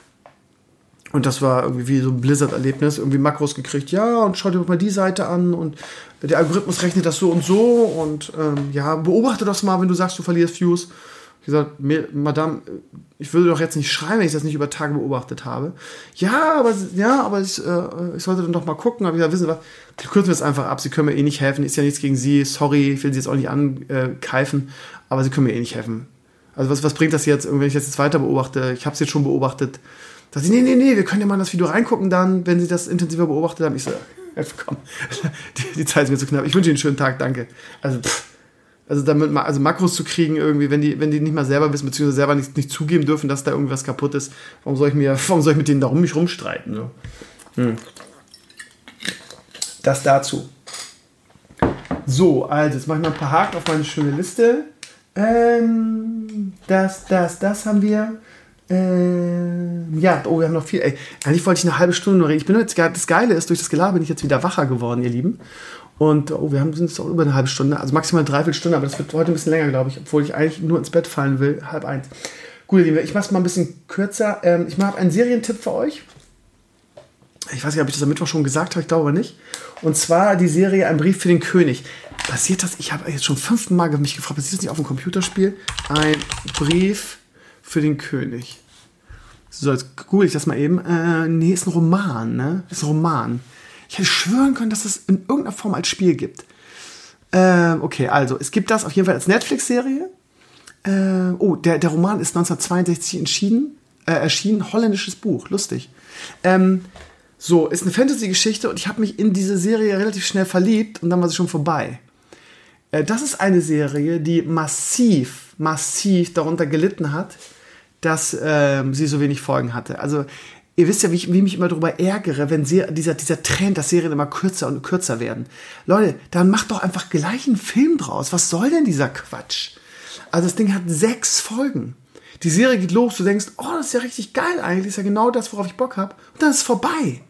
Und das war irgendwie wie so ein Blizzard-Erlebnis, irgendwie Makros gekriegt, ja, und schau dir mal die Seite an und der Algorithmus rechnet das so und so und ähm, ja, beobachte das mal, wenn du sagst, du verlierst Views. Ich gesagt, Madame, ich würde doch jetzt nicht schreiben, wenn ich das nicht über Tage beobachtet habe. Ja, aber ja, aber ich, äh, ich sollte dann doch mal gucken. Aber ich gesagt, wissen was, kürzen wir es einfach ab. Sie können mir eh nicht helfen. Ist ja nichts gegen Sie. Sorry, ich will Sie jetzt auch nicht ankeifen, aber Sie können mir eh nicht helfen. Also was, was bringt das jetzt, wenn ich das jetzt weiter beobachte? Ich habe es jetzt schon beobachtet Sagt sie, nee, nee, nee, wir können ja mal in das Video reingucken dann, wenn sie das intensiver beobachtet haben. Ich so, <laughs> komm, <laughs> die, die, Zeit ist mir zu knapp. Ich wünsche Ihnen einen schönen Tag, danke. Also, pff, also damit also Makros zu kriegen irgendwie, wenn die, wenn die nicht mal selber wissen, beziehungsweise selber nicht, nicht zugeben dürfen, dass da irgendwas kaputt ist, warum soll ich mir, <laughs> warum soll ich mit denen darum mich rumstreiten? So? Hm. Das dazu. So, also jetzt mache ich mal ein paar Haken auf meine schöne Liste. Ähm, das, das, das haben wir. Ähm, ja, oh, wir haben noch viel. Ey, eigentlich wollte ich eine halbe Stunde nur reden. Ich bin jetzt, das Geile ist, durch das Gelaber bin ich jetzt wieder wacher geworden, ihr Lieben. Und oh, wir haben, sind jetzt auch über eine halbe Stunde, also maximal eine Dreiviertelstunde, aber das wird heute ein bisschen länger, glaube ich, obwohl ich eigentlich nur ins Bett fallen will, halb eins. Gut, ihr Lieben, ich mache es mal ein bisschen kürzer. Ähm, ich mache einen Serientipp für euch. Ich weiß nicht, ob ich das am Mittwoch schon gesagt habe, ich glaube nicht. Und zwar die Serie Ein Brief für den König. Passiert das? Ich habe jetzt schon fünfmal mich gefragt, passiert das nicht auf dem Computerspiel? Ein Brief für den König. So, jetzt google ich das mal eben. Äh, nee, ist ein Roman, ne? Ist ein Roman. Ich hätte schwören können, dass es in irgendeiner Form als Spiel gibt. Äh, okay, also, es gibt das auf jeden Fall als Netflix-Serie. Äh, oh, der, der Roman ist 1962 entschieden, äh, erschienen. Holländisches Buch, lustig. Ähm, so, ist eine Fantasy-Geschichte und ich habe mich in diese Serie relativ schnell verliebt und dann war sie schon vorbei. Äh, das ist eine Serie, die massiv, massiv darunter gelitten hat, dass ähm, sie so wenig Folgen hatte. Also ihr wisst ja, wie ich, wie mich immer darüber ärgere, wenn sie, dieser, dieser Trend, dass Serien immer kürzer und kürzer werden. Leute, dann macht doch einfach gleich einen Film draus. Was soll denn dieser Quatsch? Also das Ding hat sechs Folgen. Die Serie geht los, du denkst, oh, das ist ja richtig geil eigentlich, das ist ja genau das, worauf ich Bock habe. Und dann ist es vorbei.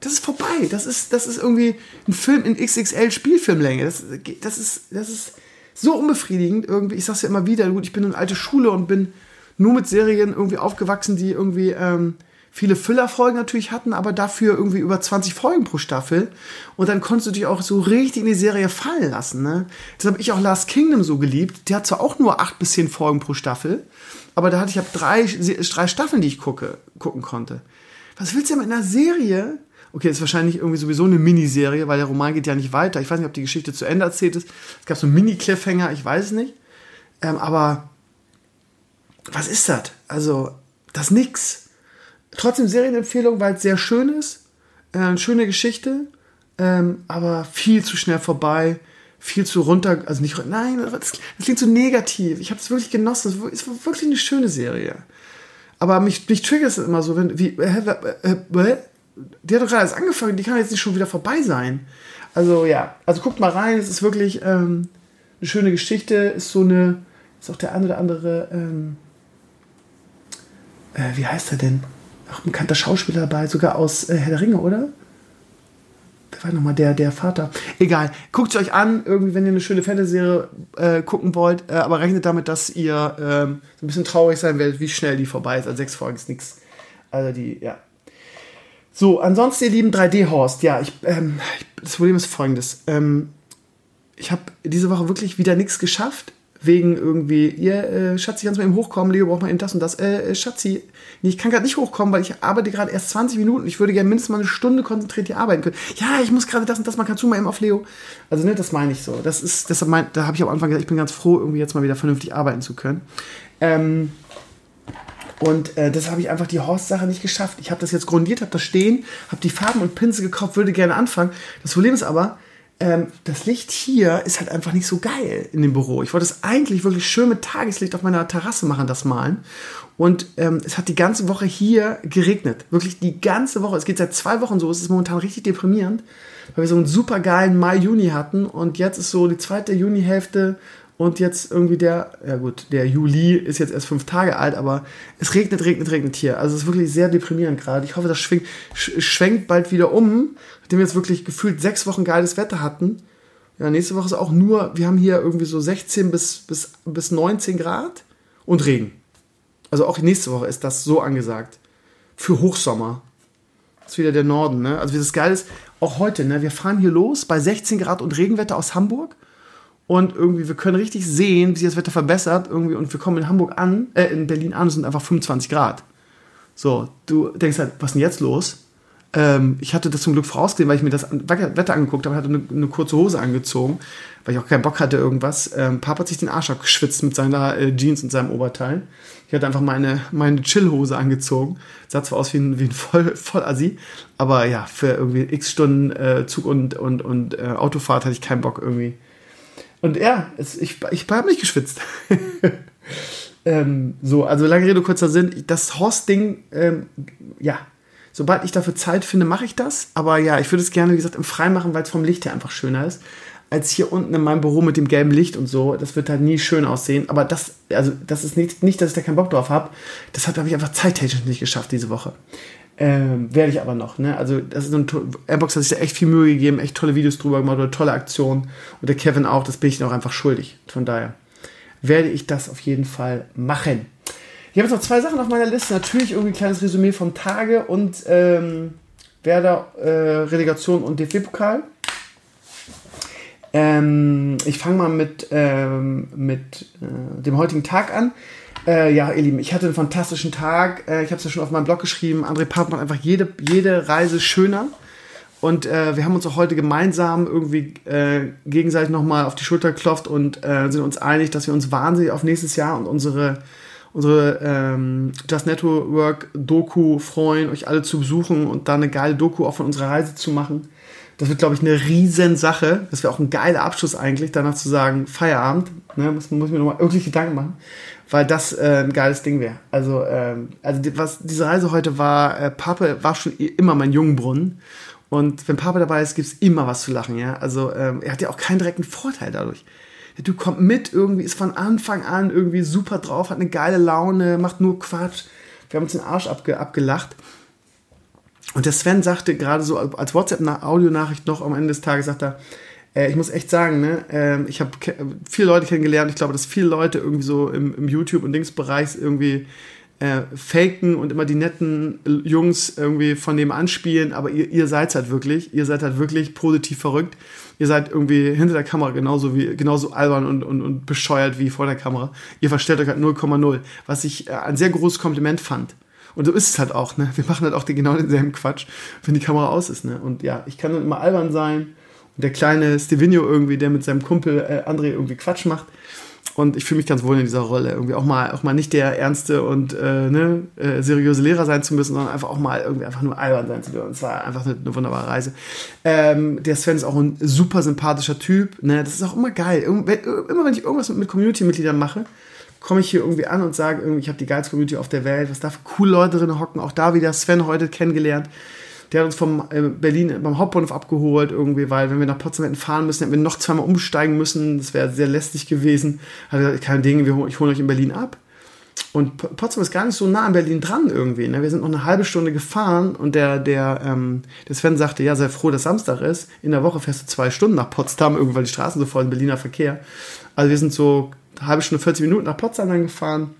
Das ist vorbei. Das ist, das ist irgendwie ein Film in XXL Spielfilmlänge. Das, das, ist, das ist so unbefriedigend irgendwie. Ich sag's ja immer wieder, gut, ich bin eine alte Schule und bin nur mit Serien irgendwie aufgewachsen, die irgendwie ähm, viele Füllerfolgen natürlich hatten, aber dafür irgendwie über 20 Folgen pro Staffel. Und dann konntest du dich auch so richtig in die Serie fallen lassen. Ne? Das habe ich auch Last Kingdom so geliebt. Der hat zwar auch nur 8 bis 10 Folgen pro Staffel, aber da hatte ich hab drei, drei Staffeln, die ich gucke, gucken konnte. Was willst du denn mit einer Serie? Okay, das ist wahrscheinlich irgendwie sowieso eine Miniserie, weil der Roman geht ja nicht weiter. Ich weiß nicht, ob die Geschichte zu Ende erzählt ist. Es gab so einen Mini-Cliffhanger, ich weiß es nicht. Ähm, aber was ist das? Also, das nix. Trotzdem Serienempfehlung, weil es sehr schön ist. Äh, eine schöne Geschichte. Ähm, aber viel zu schnell vorbei. Viel zu runter. Also nicht. Nein, das, das klingt so negativ. Ich habe es wirklich genossen. Es war wirklich eine schöne Serie. Aber mich, mich triggert es immer so, wenn. Wie, äh, äh, die hat doch gerade erst angefangen, die kann jetzt nicht schon wieder vorbei sein. Also ja, also guckt mal rein, es ist wirklich ähm, eine schöne Geschichte, ist so eine ist auch der ein oder andere, ähm, äh, wie heißt er denn? Auch ein bekannter Schauspieler dabei, sogar aus äh, Herr der Ringe, oder? Wer war nochmal der, der Vater? Egal, guckt es euch an, irgendwie, wenn ihr eine schöne Fantasy-Serie äh, gucken wollt, äh, aber rechnet damit, dass ihr ähm, ein bisschen traurig sein werdet, wie schnell die vorbei ist. Also sechs Folgen ist nichts. Also die, ja. So, ansonsten, ihr lieben 3D-Horst, ja, ich, ähm, das Problem ist folgendes. Ähm, ich habe diese Woche wirklich wieder nichts geschafft wegen irgendwie, ihr, äh, Schatzi, kannst du mal eben hochkommen, Leo braucht mal eben das und das. Äh, äh Schatzi, nee, ich kann gerade nicht hochkommen, weil ich arbeite gerade erst 20 Minuten. Ich würde gerne mindestens mal eine Stunde konzentriert hier arbeiten können. Ja, ich muss gerade das und das mal, kannst du mal eben auf Leo? Also, ne, das meine ich so. Das ist, deshalb mein, da habe ich am Anfang gesagt, ich bin ganz froh, irgendwie jetzt mal wieder vernünftig arbeiten zu können. Ähm, und äh, das habe ich einfach die Horst-Sache nicht geschafft. Ich habe das jetzt grundiert, habe das stehen, habe die Farben und Pinsel gekauft, würde gerne anfangen. Das Problem ist aber, das Licht hier ist halt einfach nicht so geil in dem Büro. Ich wollte es eigentlich wirklich schön mit Tageslicht auf meiner Terrasse machen, das Malen. Und ähm, es hat die ganze Woche hier geregnet. Wirklich die ganze Woche. Es geht seit zwei Wochen so. Es ist momentan richtig deprimierend, weil wir so einen super geilen Mai-Juni hatten. Und jetzt ist so die zweite Junihälfte und jetzt irgendwie der, ja gut, der Juli ist jetzt erst fünf Tage alt, aber es regnet, regnet, regnet hier. Also es ist wirklich sehr deprimierend gerade. Ich hoffe, das schwingt, schwenkt bald wieder um, nachdem wir jetzt wirklich gefühlt sechs Wochen geiles Wetter hatten. Ja, nächste Woche ist auch nur, wir haben hier irgendwie so 16 bis, bis, bis 19 Grad und Regen. Also auch nächste Woche ist das so angesagt. Für Hochsommer. Das ist wieder der Norden, ne? Also wie das geil ist, auch heute, ne? Wir fahren hier los bei 16 Grad und Regenwetter aus Hamburg und irgendwie wir können richtig sehen, wie sich das Wetter verbessert irgendwie und wir kommen in Hamburg an, äh, in Berlin an, es sind einfach 25 Grad. So, du denkst halt, was ist denn jetzt los? Ähm, ich hatte das zum Glück vorausgesehen, weil ich mir das Wetter angeguckt habe, hatte eine, eine, kurze Hose angezoung, weil ich auch keinen Bock hatte irgendwas. Ähm, Papa hat sich den Arsch abgeschwitzt mit seiner äh, Jeans und seinem Oberteil. Ich hatte einfach meine, meine Chillhose angezogen. Sah zwar aus wie ein, wie ein voll, voll Assi, aber ja, für irgendwie x Stunden äh, Zug und, und, und äh, Autofahrt hatte ich keinen Bock irgendwie und ja, es, ich, ich habe nicht geschwitzt. <laughs> ähm, so, also lange Rede, kurzer Sinn. Das Horst-Ding, ähm, ja, sobald ich dafür Zeit finde, mache ich das. Aber ja, ich würde es gerne, wie gesagt, im Freien machen, weil es vom Licht her einfach schöner ist. Als hier unten in meinem Büro mit dem gelben Licht und so. Das wird halt nie schön aussehen. Aber das, also, das ist nicht, nicht dass ich da keinen Bock drauf habe. Das habe ich einfach zeittechnisch nicht geschafft diese Woche. Ähm, werde ich aber noch. Ne? Also das ist ein Airbox hat sich da echt viel Mühe gegeben, echt tolle Videos drüber gemacht oder tolle Aktionen. Und der Kevin auch, das bin ich auch einfach schuldig. Von daher werde ich das auf jeden Fall machen. Ich habe jetzt noch zwei Sachen auf meiner Liste. Natürlich irgendwie ein kleines Resümee vom Tage und ähm, Werder äh, Relegation und DFB-Pokal. Ähm, ich fange mal mit, ähm, mit äh, dem heutigen Tag an. Äh, ja, ihr Lieben, ich hatte einen fantastischen Tag. Äh, ich habe es ja schon auf meinem Blog geschrieben. André Papp macht einfach jede, jede Reise schöner. Und äh, wir haben uns auch heute gemeinsam irgendwie äh, gegenseitig nochmal auf die Schulter geklopft und äh, sind uns einig, dass wir uns wahnsinnig auf nächstes Jahr und unsere, unsere ähm, Just Network Doku freuen, euch alle zu besuchen und da eine geile Doku auch von unserer Reise zu machen. Das wird, glaube ich, eine riesen Sache. Das wäre auch ein geiler Abschluss eigentlich, danach zu sagen, Feierabend. Ne, muss, muss ich mir nochmal wirklich Gedanken machen weil das äh, ein geiles Ding wäre. Also, ähm, also die, was diese Reise heute war, äh, Pape war schon immer mein Jungbrunnen. Und wenn Papa dabei ist, gibt's immer was zu lachen, ja. Also ähm, er hat ja auch keinen direkten Vorteil dadurch. Du kommt mit irgendwie, ist von Anfang an irgendwie super drauf, hat eine geile Laune, macht nur Quatsch. Wir haben uns den Arsch abge abgelacht. Und der Sven sagte gerade so als WhatsApp-Audionachricht noch am Ende des Tages, sagt er, äh, ich muss echt sagen, ne, äh, ich habe viele Leute kennengelernt. Ich glaube, dass viele Leute irgendwie so im, im YouTube- und Dingsbereich irgendwie äh, faken und immer die netten Jungs irgendwie von dem anspielen, aber ihr, ihr seid halt wirklich, ihr seid halt wirklich positiv verrückt. Ihr seid irgendwie hinter der Kamera genauso wie genauso albern und, und, und bescheuert wie vor der Kamera. Ihr verstellt euch halt 0,0, was ich äh, ein sehr großes Kompliment fand. Und so ist es halt auch, ne? Wir machen halt auch den, genau denselben Quatsch, wenn die Kamera aus ist, ne? Und ja, ich kann dann immer albern sein und der kleine Stevino irgendwie, der mit seinem Kumpel äh, André irgendwie Quatsch macht. Und ich fühle mich ganz wohl in dieser Rolle. Irgendwie auch mal, auch mal nicht der ernste und äh, ne, äh, seriöse Lehrer sein zu müssen, sondern einfach auch mal irgendwie einfach nur albern sein zu dürfen. Und es war einfach eine, eine wunderbare Reise. Ähm, der Sven ist auch ein super sympathischer Typ. Ne? Das ist auch immer geil. Immer wenn ich irgendwas mit, mit Community-Mitgliedern mache, komme ich hier irgendwie an und sage, irgendwie, ich habe die geilste Community auf der Welt, was da für coole Leute drin hocken. Auch da wieder Sven heute kennengelernt Der hat uns vom äh, Berlin beim Hauptbahnhof abgeholt irgendwie, weil wenn wir nach Potsdam hätten fahren müssen, hätten wir noch zweimal umsteigen müssen. Das wäre sehr lästig gewesen. Hat gesagt, kein Ding, ich hole euch in Berlin ab. Und Potsdam ist gar nicht so nah an Berlin dran irgendwie. Ne? Wir sind noch eine halbe Stunde gefahren und der, der, ähm, der Sven sagte, ja, sei froh, dass Samstag ist. In der Woche fährst du zwei Stunden nach Potsdam, irgendwie, weil die Straßen so voll sind, Berliner Verkehr. Also wir sind so eine halbe Stunde, 40 Minuten nach Potsdam dann gefahren.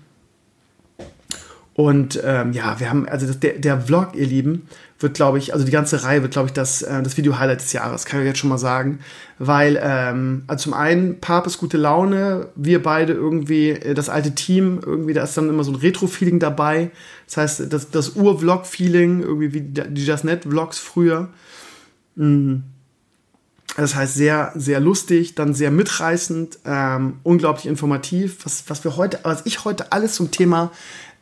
Und ähm, ja, wir haben, also das, der, der Vlog, ihr Lieben, wird, glaube ich, also die ganze Reihe wird, glaube ich, das, äh, das Video-Highlight des Jahres, kann ich jetzt schon mal sagen. Weil, ähm, also zum einen, Pap ist gute Laune, wir beide irgendwie, äh, das alte Team, irgendwie, da ist dann immer so ein Retro-Feeling dabei. Das heißt, das, das Ur-Vlog-Feeling, irgendwie wie die Just Net-Vlogs früher. Mhm. Das heißt, sehr, sehr lustig, dann sehr mitreißend, ähm, unglaublich informativ. Was, was wir heute, was ich heute alles zum Thema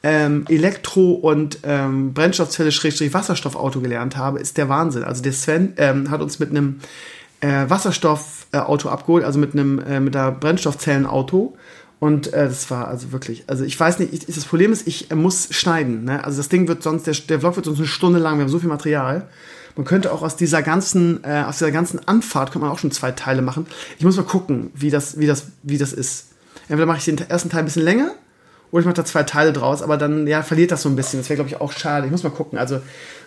ähm, Elektro- und ähm, Brennstoffzelle-Wasserstoffauto gelernt habe, ist der Wahnsinn. Also der Sven ähm, hat uns mit einem äh, Wasserstoffauto abgeholt, also mit einem äh, mit der Brennstoffzellenauto. Und äh, das war also wirklich, also ich weiß nicht, ich, das Problem ist, ich äh, muss schneiden. Ne? Also das Ding wird sonst, der, der Vlog wird sonst eine Stunde lang, wir haben so viel Material. Man könnte auch aus dieser ganzen, äh, aus dieser ganzen Anfahrt könnte man auch schon zwei Teile machen. Ich muss mal gucken, wie das, wie das, wie das ist. Entweder mache ich den ersten Teil ein bisschen länger oder ich mache da zwei Teile draus, aber dann ja, verliert das so ein bisschen. Das wäre, glaube ich, auch schade. Ich muss mal gucken. Also,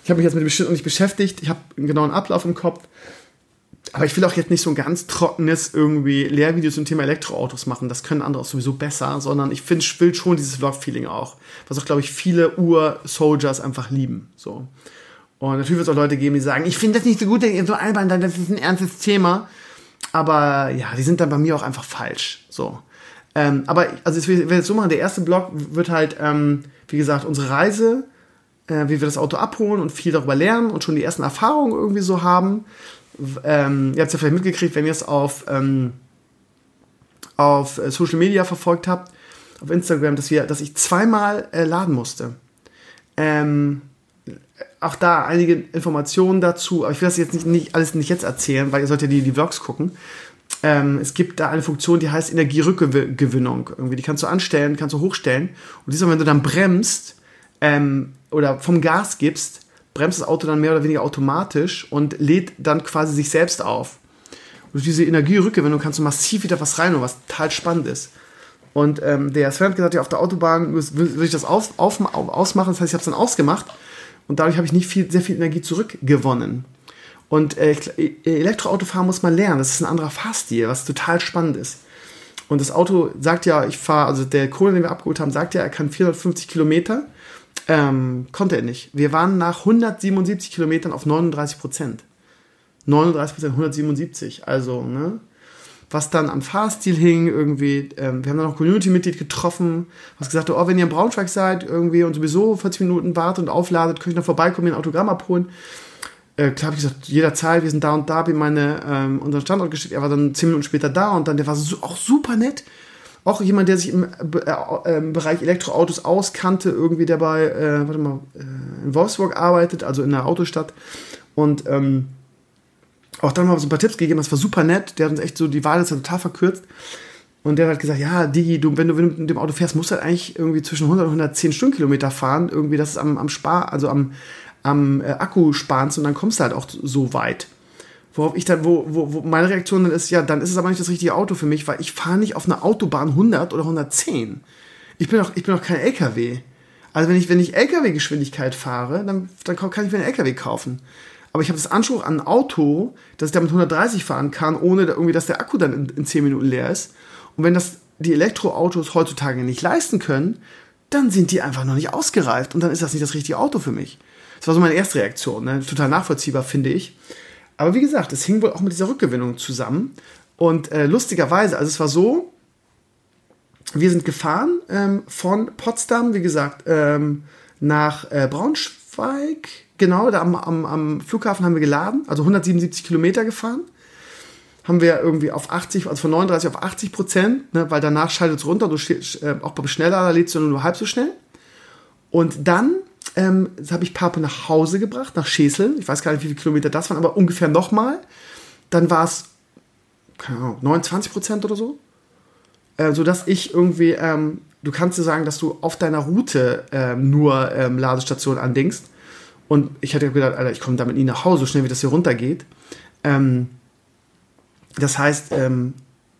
ich habe mich jetzt mit dem bestimmt nicht beschäftigt. Ich habe einen genauen Ablauf im Kopf. Aber ich will auch jetzt nicht so ein ganz trockenes irgendwie Lehrvideo zum Thema Elektroautos machen. Das können andere auch sowieso besser, sondern ich find, will schon dieses Vlog-Feeling auch. Was auch, glaube ich, viele Ur-Soldiers einfach lieben. So. Und natürlich wird es auch Leute geben, die sagen, ich finde das nicht so gut, so albern, das ist ein ernstes Thema. Aber ja, die sind dann bei mir auch einfach falsch. So. Ähm, aber also ich will jetzt so machen, der erste Block wird halt, ähm, wie gesagt, unsere Reise, äh, wie wir das Auto abholen und viel darüber lernen und schon die ersten Erfahrungen irgendwie so haben. Ähm, ihr habt es ja vielleicht mitgekriegt, wenn ihr es auf, ähm, auf äh, Social Media verfolgt habt, auf Instagram, dass, wir, dass ich zweimal äh, laden musste. Ähm, auch da einige Informationen dazu, aber ich will das jetzt nicht, nicht, alles nicht jetzt erzählen, weil ihr sollt ja die, die Vlogs gucken ähm, es gibt da eine Funktion, die heißt Energierückgewinnung. Irgendwie, die kannst du anstellen, kannst du hochstellen. Und diesmal, wenn du dann bremst ähm, oder vom Gas gibst, bremst das Auto dann mehr oder weniger automatisch und lädt dann quasi sich selbst auf. Und durch diese Energierückgewinnung kannst du massiv wieder was rein, was total spannend ist. Und ähm, der Sven hat gesagt, ja, auf der Autobahn will ich das auf, auf, ausmachen. Das heißt, ich habe es dann ausgemacht. Und dadurch habe ich nicht viel, sehr viel Energie zurückgewonnen. Und äh, e-, Elektroautofahren muss man lernen. Das ist ein anderer Fahrstil, was total spannend ist. Und das Auto sagt ja, ich fahre, also der Kohle, den wir abgeholt haben, sagt ja, er kann 450 Kilometer. Ähm, konnte er nicht. Wir waren nach 177 Kilometern auf 39 Prozent. 39 Prozent, 177. Also, ne? Was dann am Fahrstil hing, irgendwie, ähm, wir haben dann noch Community-Mitglied getroffen, was gesagt hat, oh, wenn ihr in Braunschweig seid, irgendwie und sowieso 40 Minuten wartet und aufladet, könnt ihr noch vorbeikommen, mir ein Autogramm abholen äh, habe ich gesagt, jederzeit, wir sind da und da, ihm meine, ähm, unseren Standort geschickt. Er war dann zehn Minuten später da und dann, der war so, auch super nett. Auch jemand, der sich im äh, äh, Bereich Elektroautos auskannte, irgendwie, der bei, äh, warte mal, äh, in Wolfsburg arbeitet, also in der Autostadt. Und ähm, auch dann mal so ein paar Tipps gegeben, das war super nett. Der hat uns echt so die Wahl ist total verkürzt. Und der hat gesagt, ja, Digi, du, wenn du mit dem Auto fährst, musst du halt eigentlich irgendwie zwischen 100 und 110 Stundenkilometer fahren. Irgendwie, das ist am, am Spar, also am, am äh, Akku sparst und dann kommst du halt auch so weit. Worauf ich dann, wo, wo, wo meine Reaktion dann ist, ja, dann ist es aber nicht das richtige Auto für mich, weil ich fahre nicht auf einer Autobahn 100 oder 110. Ich bin auch, ich bin auch kein LKW. Also wenn ich, wenn ich LKW-Geschwindigkeit fahre, dann, dann kann ich mir einen LKW kaufen. Aber ich habe das Anspruch an ein Auto, dass ich damit 130 fahren kann, ohne irgendwie, dass der Akku dann in, in 10 Minuten leer ist. Und wenn das die Elektroautos heutzutage nicht leisten können, dann sind die einfach noch nicht ausgereift und dann ist das nicht das richtige Auto für mich. Das war so meine erste Reaktion. Ne? Total nachvollziehbar, finde ich. Aber wie gesagt, es hing wohl auch mit dieser Rückgewinnung zusammen. Und äh, lustigerweise, also es war so, wir sind gefahren ähm, von Potsdam, wie gesagt, ähm, nach äh, Braunschweig. Genau, da am, am, am, Flughafen haben wir geladen, also 177 Kilometer gefahren. Haben wir irgendwie auf 80, also von 39 auf 80 Prozent, ne, weil danach schaltet es runter. Du, äh, auch beim Schneller lädst du nur halb so schnell. Und dann ähm, habe ich Papa nach Hause gebracht, nach Schesel. Ich weiß gar nicht, wie viele Kilometer das waren, aber ungefähr nochmal. Dann war es, keine Ahnung, 29 Prozent oder so. Äh, sodass ich irgendwie, ähm, du kannst dir sagen, dass du auf deiner Route ähm, nur ähm, Ladestationen andingst. Und ich hatte gedacht, Alter, ich komme damit nie nach Hause, so schnell wie das hier runtergeht. Ähm, das heißt, ähm,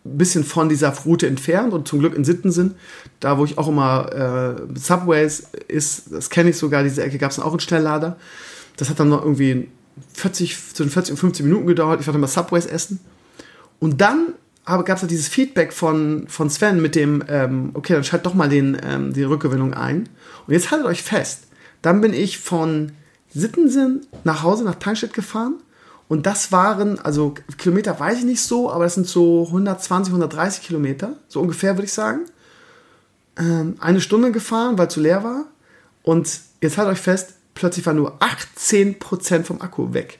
ein bisschen von dieser Route entfernt und zum Glück in Sittensen, da wo ich auch immer äh, Subways ist, das kenne ich sogar, diese Ecke gab es auch einen Schnelllader. Das hat dann noch irgendwie 40, zwischen 40 und 50 Minuten gedauert. Ich wollte mal Subways essen. Und dann gab es halt dieses Feedback von, von Sven mit dem, ähm, okay, dann schalt doch mal den, ähm, die Rückgewinnung ein. Und jetzt haltet euch fest, dann bin ich von Sittensen nach Hause nach Tankstedt gefahren und das waren, also Kilometer weiß ich nicht so, aber das sind so 120, 130 Kilometer, so ungefähr würde ich sagen. Ähm, eine Stunde gefahren, weil zu leer war. Und jetzt haltet euch fest, plötzlich war nur 18% vom Akku weg.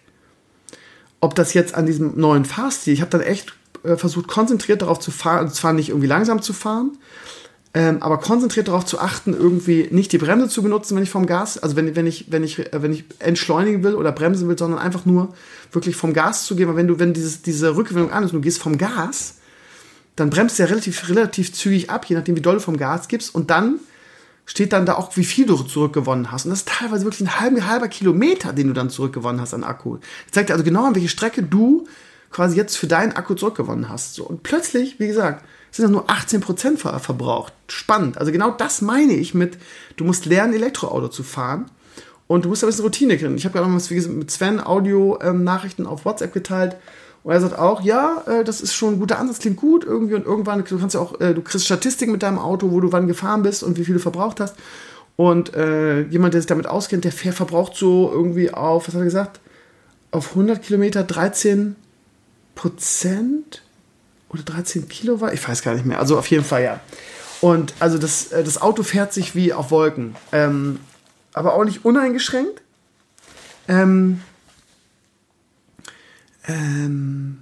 Ob das jetzt an diesem neuen Fahrstil, ich habe dann echt äh, versucht, konzentriert darauf zu fahren, also zwar nicht irgendwie langsam zu fahren, ähm, aber konzentriert darauf zu achten, irgendwie nicht die Bremse zu benutzen, wenn ich vom Gas, also wenn, wenn ich, wenn ich, äh, wenn ich entschleunigen will oder bremsen will, sondern einfach nur wirklich vom Gas zu gehen. Weil wenn du, wenn dieses, diese Rückgewinnung an ist und du gehst vom Gas, dann bremst du ja relativ, relativ zügig ab, je nachdem, wie doll du vom Gas gibst. Und dann steht dann da auch, wie viel du zurückgewonnen hast. Und das ist teilweise wirklich ein halber, halber Kilometer, den du dann zurückgewonnen hast an Akku. Das zeigt dir also genau, an welche Strecke du quasi jetzt für deinen Akku zurückgewonnen hast. So, und plötzlich, wie gesagt, sind nur 18% ver verbraucht. Spannend. Also genau das meine ich mit, du musst lernen, Elektroauto zu fahren. Und du musst ein bisschen Routine kriegen. Ich habe gerade was wie gesagt, mit Sven Audio-Nachrichten ähm, auf WhatsApp geteilt. Und er sagt auch, ja, äh, das ist schon ein guter Ansatz, klingt gut irgendwie. Und irgendwann, du kannst ja auch, äh, du kriegst Statistiken mit deinem Auto, wo du wann gefahren bist und wie viel du verbraucht hast. Und äh, jemand, der sich damit auskennt, der verbraucht so irgendwie auf, was hat er gesagt? Auf 100 Kilometer 13 Prozent oder 13 Kilowatt, ich weiß gar nicht mehr. Also auf jeden Fall ja. Und also das, äh, das Auto fährt sich wie auf Wolken. Ähm, aber auch nicht uneingeschränkt. Ähm, ähm,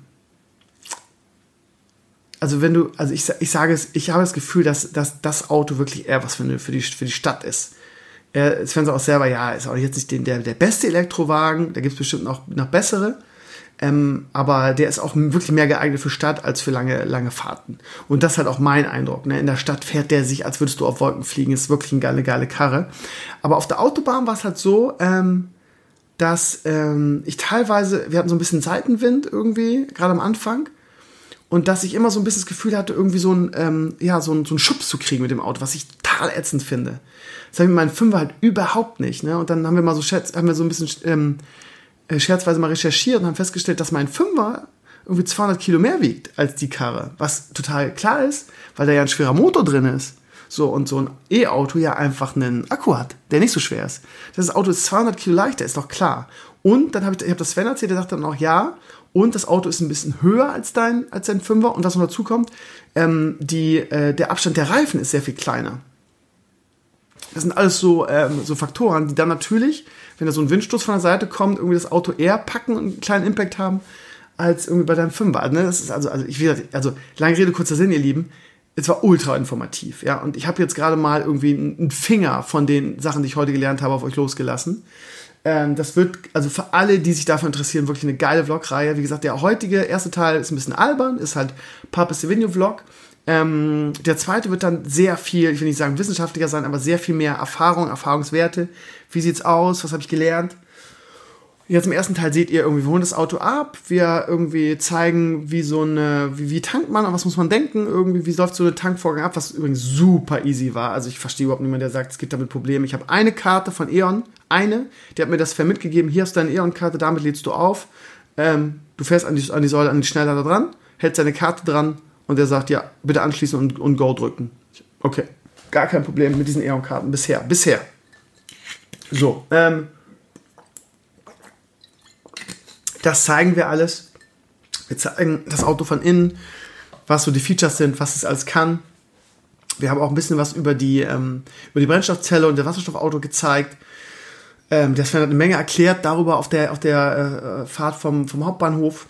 also wenn du, also ich, ich sage es, ich habe das Gefühl, dass, dass das Auto wirklich eher was für, eine, für, die, für die Stadt ist. Äh, Sven sagt auch selber, ja, ist auch jetzt nicht den, der, der beste Elektrowagen, da gibt es bestimmt noch, noch bessere. Ähm, aber der ist auch wirklich mehr geeignet für Stadt als für lange, lange Fahrten. Und das ist halt auch mein Eindruck. Ne? In der Stadt fährt der sich, als würdest du auf Wolken fliegen. Ist wirklich eine geile, geile Karre. Aber auf der Autobahn war es halt so, ähm, dass ähm, ich teilweise, wir hatten so ein bisschen Seitenwind irgendwie, gerade am Anfang. Und dass ich immer so ein bisschen das Gefühl hatte, irgendwie so ein, ähm, ja, so ein, so ein Schubs zu kriegen mit dem Auto, was ich total ätzend finde. Das habe ich mit meinem Fünfer halt überhaupt nicht. Ne? Und dann haben wir mal so, haben wir so ein bisschen ähm, äh, scherzweise mal recherchiert und haben festgestellt, dass mein Fünfer irgendwie 200 Kilo mehr wiegt als die Karre. Was total klar ist, weil da ja ein schwerer Motor drin ist. So, und so ein E-Auto ja einfach einen Akku hat, der nicht so schwer ist. Das Auto ist 200 Kilo leichter, ist doch klar. Und dann habe ich, ich habe das Sven erzählt, der sagt dann auch, ja, und das Auto ist ein bisschen höher als dein, als dein Fünfer. Und was noch dazu kommt, ähm, die, äh, der Abstand der Reifen ist sehr viel kleiner. Das sind alles so, ähm, so Faktoren, die dann natürlich wenn da so ein Windstoß von der Seite kommt, irgendwie das Auto eher packen und einen kleinen Impact haben, als irgendwie bei deinem Fünfer. Ne? Das ist also, also ich will, also lange Rede, kurzer Sinn, ihr Lieben. Es war ultra informativ, ja. Und ich habe jetzt gerade mal irgendwie einen Finger von den Sachen, die ich heute gelernt habe, auf euch losgelassen. Ähm, das wird, also für alle, die sich dafür interessieren, wirklich eine geile Vlog-Reihe. Wie gesagt, der heutige erste Teil ist ein bisschen albern, ist halt Papa Sevigno Vlog. Ähm, der zweite wird dann sehr viel, ich will nicht sagen wissenschaftlicher sein, aber sehr viel mehr Erfahrung, Erfahrungswerte. Wie sieht's aus? Was habe ich gelernt? Jetzt im ersten Teil seht ihr irgendwie, wir holen das Auto ab, wir irgendwie zeigen, wie so eine, wie, wie tankt man, an was muss man denken, irgendwie, wie läuft so eine Tankvorgang ab, was übrigens super easy war. Also ich verstehe überhaupt niemanden, der sagt, es gibt damit Probleme. Ich habe eine Karte von E.ON, eine, die hat mir das mitgegeben, hier du deine E.ON-Karte, damit lädst du auf. Ähm, du fährst an die, an die Säule, an die Schnelllader dran, hältst deine Karte dran und der sagt, ja, bitte anschließen und, und Go drücken. Okay, gar kein Problem mit diesen E.ON-Karten bisher, bisher. So, ähm, das zeigen wir alles. Wir zeigen das Auto von innen, was so die Features sind, was es alles kann. Wir haben auch ein bisschen was über die, ähm, über die Brennstoffzelle und das Wasserstoffauto gezeigt. Ähm, das hat eine Menge erklärt darüber auf der, auf der äh, Fahrt vom, vom Hauptbahnhof.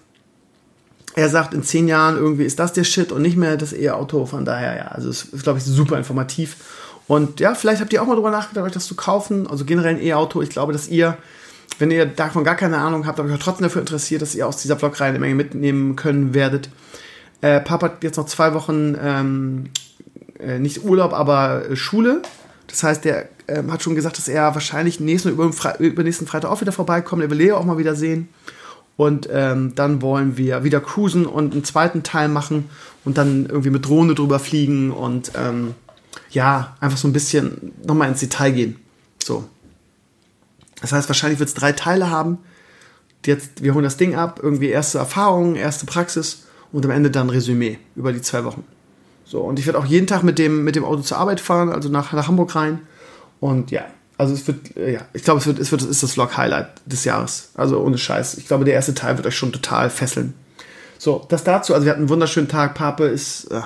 Er sagt, in zehn Jahren irgendwie ist das der Shit und nicht mehr das E-Auto. Von daher, ja, also es ist, glaube ich, super informativ. Und ja, vielleicht habt ihr auch mal drüber nachgedacht, euch das zu kaufen. Also generell ein E-Auto. Ich glaube, dass ihr, wenn ihr davon gar keine Ahnung habt, aber euch trotzdem dafür interessiert, dass ihr aus dieser Vlogreihe eine Menge mitnehmen können werdet. Äh, Papa hat jetzt noch zwei Wochen, ähm, äh, nicht Urlaub, aber Schule. Das heißt, der ähm, hat schon gesagt, dass er wahrscheinlich nächsten oder über, übernächsten Freitag auch wieder vorbeikommt. Er will Leo auch mal wieder sehen. Und ähm, dann wollen wir wieder cruisen und einen zweiten Teil machen und dann irgendwie mit Drohne drüber fliegen und ähm, ja, einfach so ein bisschen nochmal ins Detail gehen. So. Das heißt, wahrscheinlich wird es drei Teile haben. Jetzt, wir holen das Ding ab, irgendwie erste Erfahrungen, erste Praxis und am Ende dann Resümee über die zwei Wochen. So, und ich werde auch jeden Tag mit dem, mit dem Auto zur Arbeit fahren, also nach, nach Hamburg rein. Und ja, also es wird, äh, ja, ich glaube, es wird, es wird, es ist das Vlog-Highlight des Jahres. Also ohne Scheiß. Ich glaube, der erste Teil wird euch schon total fesseln. So, das dazu. Also wir hatten einen wunderschönen Tag. Pape ist, äh,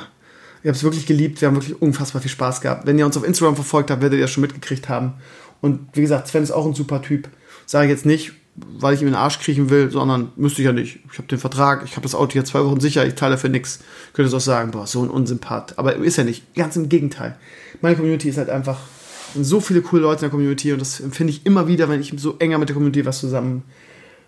ich habe es wirklich geliebt. Wir haben wirklich unfassbar viel Spaß gehabt. Wenn ihr uns auf Instagram verfolgt habt, werdet ihr das schon mitgekriegt haben. Und wie gesagt, Sven ist auch ein super Typ. Sage ich jetzt nicht, weil ich ihm in den Arsch kriechen will, sondern müsste ich ja nicht. Ich habe den Vertrag, ich habe das Auto jetzt zwei Wochen sicher, ich teile dafür nichts. Könnte es auch sagen, boah, so ein Unsympath. Aber ist ja nicht. Ganz im Gegenteil. Meine Community ist halt einfach so viele coole Leute in der Community und das empfinde ich immer wieder, wenn ich so enger mit der Community was zusammen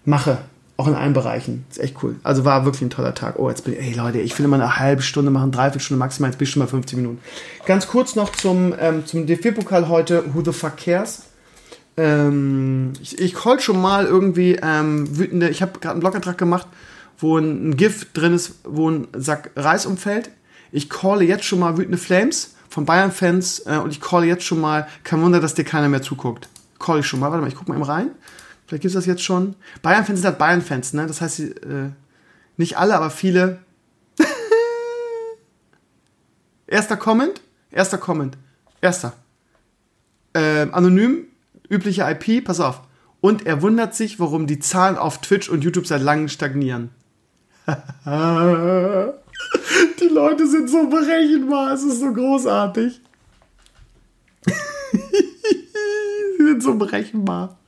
mache. Auch in allen Bereichen. Ist echt cool. Also war wirklich ein toller Tag. Oh, jetzt bin ich, ey Leute, ich will immer eine halbe Stunde machen, dreiviertel Stunde maximal, jetzt bin ich schon mal 50 Minuten. Ganz kurz noch zum, ähm, zum DFB-Pokal heute, Who the fuck cares? Ähm, ich, ich call schon mal irgendwie ähm, wütende, ich habe gerade einen Blogantrag gemacht, wo ein, ein GIF drin ist, wo ein Sack Reis umfällt. Ich calle jetzt schon mal wütende Flames von Bayern-Fans äh, und ich calle jetzt schon mal, kein Wunder, dass dir keiner mehr zuguckt. Call ich schon mal, warte mal, ich guck mal eben rein. Vielleicht gibt es das jetzt schon. Bayern-Fans sind halt Bayern-Fans, ne? Das heißt, äh, nicht alle, aber viele. <laughs> Erster Comment. Erster Comment. Erster. Äh, anonym, übliche IP, pass auf. Und er wundert sich, warum die Zahlen auf Twitch und YouTube seit langem stagnieren. <laughs> die Leute sind so berechenbar, es ist so großartig. <laughs> Sie sind so berechenbar.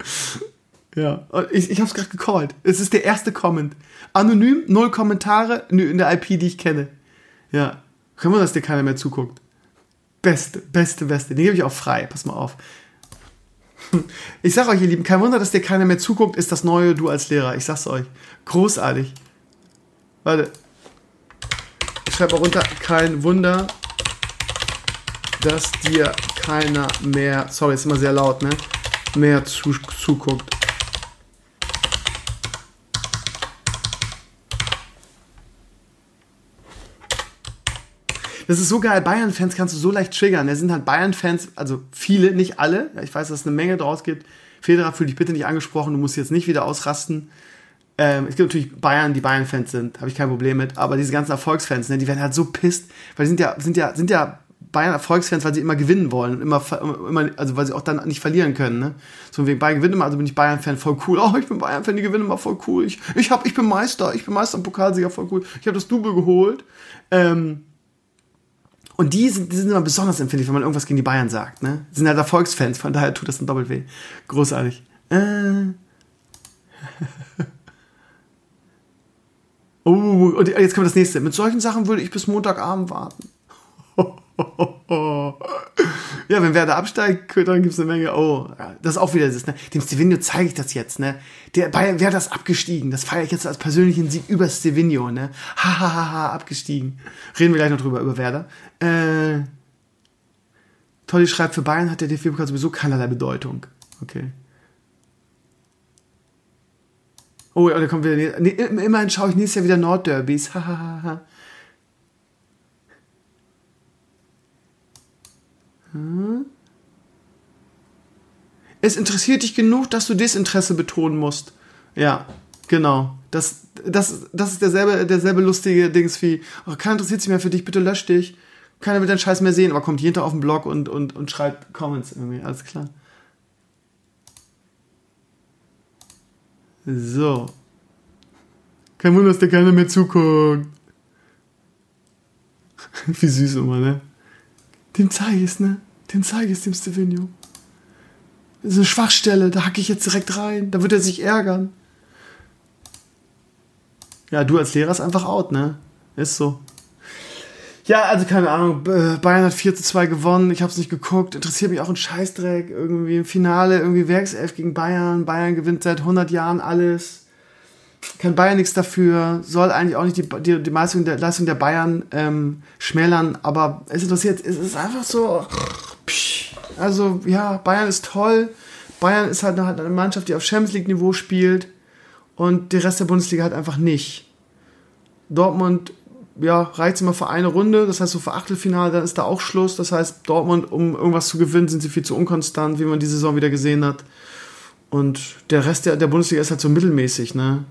Ja, ich, ich hab's gerade gecallt. Es ist der erste Comment. Anonym, null Kommentare in der IP, die ich kenne. Ja, können wir, dass dir keiner mehr zuguckt. Beste, beste, beste. Den gebe ich auch frei. Pass mal auf. <laughs> Ich sag euch, ihr Lieben, kein Wunder, dass dir keiner mehr zuguckt, ist das neue Du als Lehrer. Ich sag's euch. Großartig. Warte. Auch runter, kein Wunder, dass dir keiner mehr, sorry, ist immer sehr laut, ne? Mehr zu, zuguckt. Das ist so geil. Bayern-Fans kannst du so leicht triggern. Es sind halt Bayern-Fans, also viele, nicht alle. Ich weiß, dass es eine Menge draus gibt. Federer, fühl dich bitte nicht angesprochen. Du musst jetzt nicht wieder ausrasten. Ähm, es gibt natürlich Bayern, die Bayern-Fans sind. Habe ich kein Problem mit. Aber diese ganzen Erfolgsfans, ne, die werden halt so pisst. Weil die sind ja, sind ja, sind ja Bayern Erfolgsfans, weil sie immer gewinnen wollen, immer, immer, also weil sie auch dann nicht verlieren können, ne? So wegen Bayern gewinnen immer, also bin ich Bayern Fan voll cool. Oh, ich bin Bayern Fan, die gewinnen immer voll cool. Ich, ich hab, ich bin Meister, ich bin Meister im Pokalsieger voll cool. Ich habe das Double geholt. Ähm, und die sind, die sind immer besonders empfindlich, wenn man irgendwas gegen die Bayern sagt. Ne? Die sind halt Erfolgsfans, von daher tut das ein doppelt weh. Großartig. Äh. Oh, und jetzt kommt das nächste. Mit solchen Sachen würde ich bis Montagabend warten. <laughs> ja, wenn Werder absteigt, dann gibt es eine Menge. Oh, das ist auch wieder das. Ne? Dem Stevenio zeige ich das jetzt. Ne? Der Bayern Werder ist abgestiegen. Das feiere ich jetzt als persönlichen Sieg über Stevenio. Ne? Hahaha, ha, ha, abgestiegen. Reden wir gleich noch drüber, über Werder. Äh, Tolli schreibt, für Bayern hat der DFB-Pokal sowieso keinerlei Bedeutung. Okay. Oh, ja, da kommt wieder. Nee, immerhin schaue ich nächstes Jahr wieder Nordderbys. Hahaha. Hm? Es interessiert dich genug, dass du Desinteresse betonen musst. Ja, genau. Das, das, das ist derselbe, derselbe lustige Dings wie, oh, keiner interessiert sich mehr für dich, bitte lösch dich. Keiner will deinen Scheiß mehr sehen, aber kommt jeden Tag auf den Blog und, und, und schreibt Comments irgendwie, alles klar. So. Kein Wunder, dass dir keiner mehr zuguckt. <laughs> Wie süß immer, ne? Dem zeige ich es, ne? Dem zeige ich es dem Stevenio. Das ist eine Schwachstelle, da hacke ich jetzt direkt rein. Da wird er sich ärgern. Ja, du als Lehrer ist einfach out, ne? Ist so. Ja, also keine Ahnung, Bayern hat 4 zu 2 gewonnen, ich habe es nicht geguckt, interessiert mich auch ein Scheißdreck, irgendwie im Finale, irgendwie Werkself gegen Bayern, Bayern gewinnt seit 100 Jahren alles kann Bayern nichts dafür, soll eigentlich auch nicht die, die, die Leistung, der, Leistung der Bayern ähm, schmälern, aber es interessiert, es ist einfach so. Also, ja, Bayern ist toll. Bayern ist halt eine, Mannschaft, die auf Champions League-Niveau spielt. Und der Rest der Bundesliga halt einfach nicht. Dortmund, ja, reicht immer für eine Runde. Das heißt, so für Achtelfinale, dann ist da auch Schluss. Das heißt, Dortmund, um irgendwas zu gewinnen, sind sie viel zu unkonstant, wie man die Saison wieder gesehen hat. Und der Rest der, der Bundesliga ist halt so mittelmäßig, ne?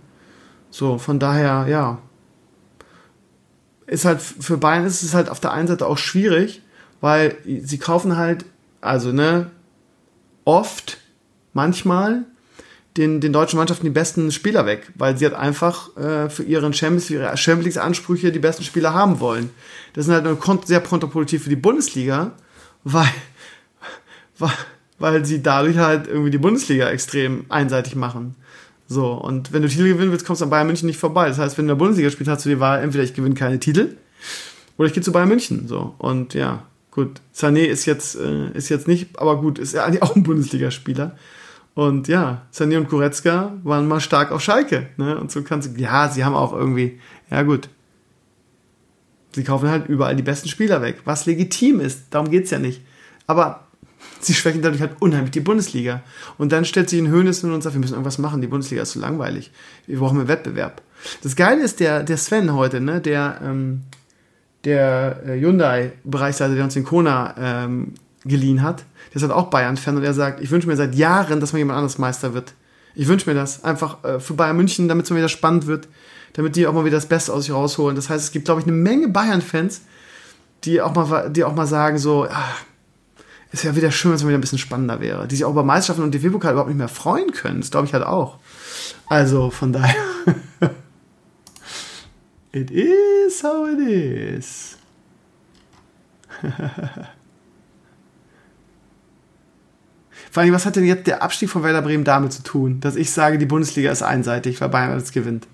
So, von daher, ja. Ist halt, für Bayern ist es halt auf der einen Seite auch schwierig, weil sie kaufen halt, also, ne, oft, manchmal, den, den deutschen Mannschaften die besten Spieler weg, weil sie halt einfach äh, für ihren Champions, für ihre Champions Ansprüche die besten Spieler haben wollen. Das ist halt sehr kontraproduktiv für die Bundesliga, <laughs> weil, weil, weil sie dadurch halt irgendwie die Bundesliga extrem einseitig machen. So, und wenn du Titel gewinnen willst, kommst du an Bayern München nicht vorbei. Das heißt, wenn du in der Bundesliga spielst, hast du die Wahl, entweder ich gewinne keine Titel oder ich gehe zu Bayern München. So, und ja, gut. Sané ist jetzt, äh, ist jetzt nicht, aber gut, ist ja eigentlich auch ein Bundesligaspieler. Und ja, Sané und Goretzka waren mal stark auf Schalke. Ne? Und so kannst du, ja, sie haben auch irgendwie, ja gut. Sie kaufen halt überall die besten Spieler weg, was legitim ist. Darum geht's ja nicht. Aber sie schwächen dadurch halt unheimlich die Bundesliga. Und dann stellt sich ein Hönes hin und sagt, wir müssen irgendwas machen, die Bundesliga ist zu langweilig. Wir brauchen mehr Wettbewerb. Das Geile ist, der, der Sven heute, ne, der, ähm, der äh, Hyundai-Bereichsleiter, der uns den Kona ähm, geliehen hat, der ist halt auch Bayern-Fan und er sagt, ich wünsche mir seit Jahren, dass mal jemand anderes Meister wird. Ich wünsche mir das einfach äh, für Bayern München, damit es mal wieder spannend wird, damit die auch mal wieder das Beste aus sich rausholen. Das heißt, es gibt, glaube ich, eine Menge Bayern-Fans, die auch mal, die auch mal sagen so, ach, ist ja wieder schön, wenn es wieder ein bisschen spannender wäre. Die sich auch über Meisterschaften und DFB-Pokal überhaupt nicht mehr freuen können. Das glaube ich halt auch. Also von daher. <laughs> it is how it is. <laughs> Vor allem, was hat denn jetzt der Abstieg von Werder Bremen damit zu tun, dass ich sage, die Bundesliga ist einseitig, weil Bayern alles gewinnt?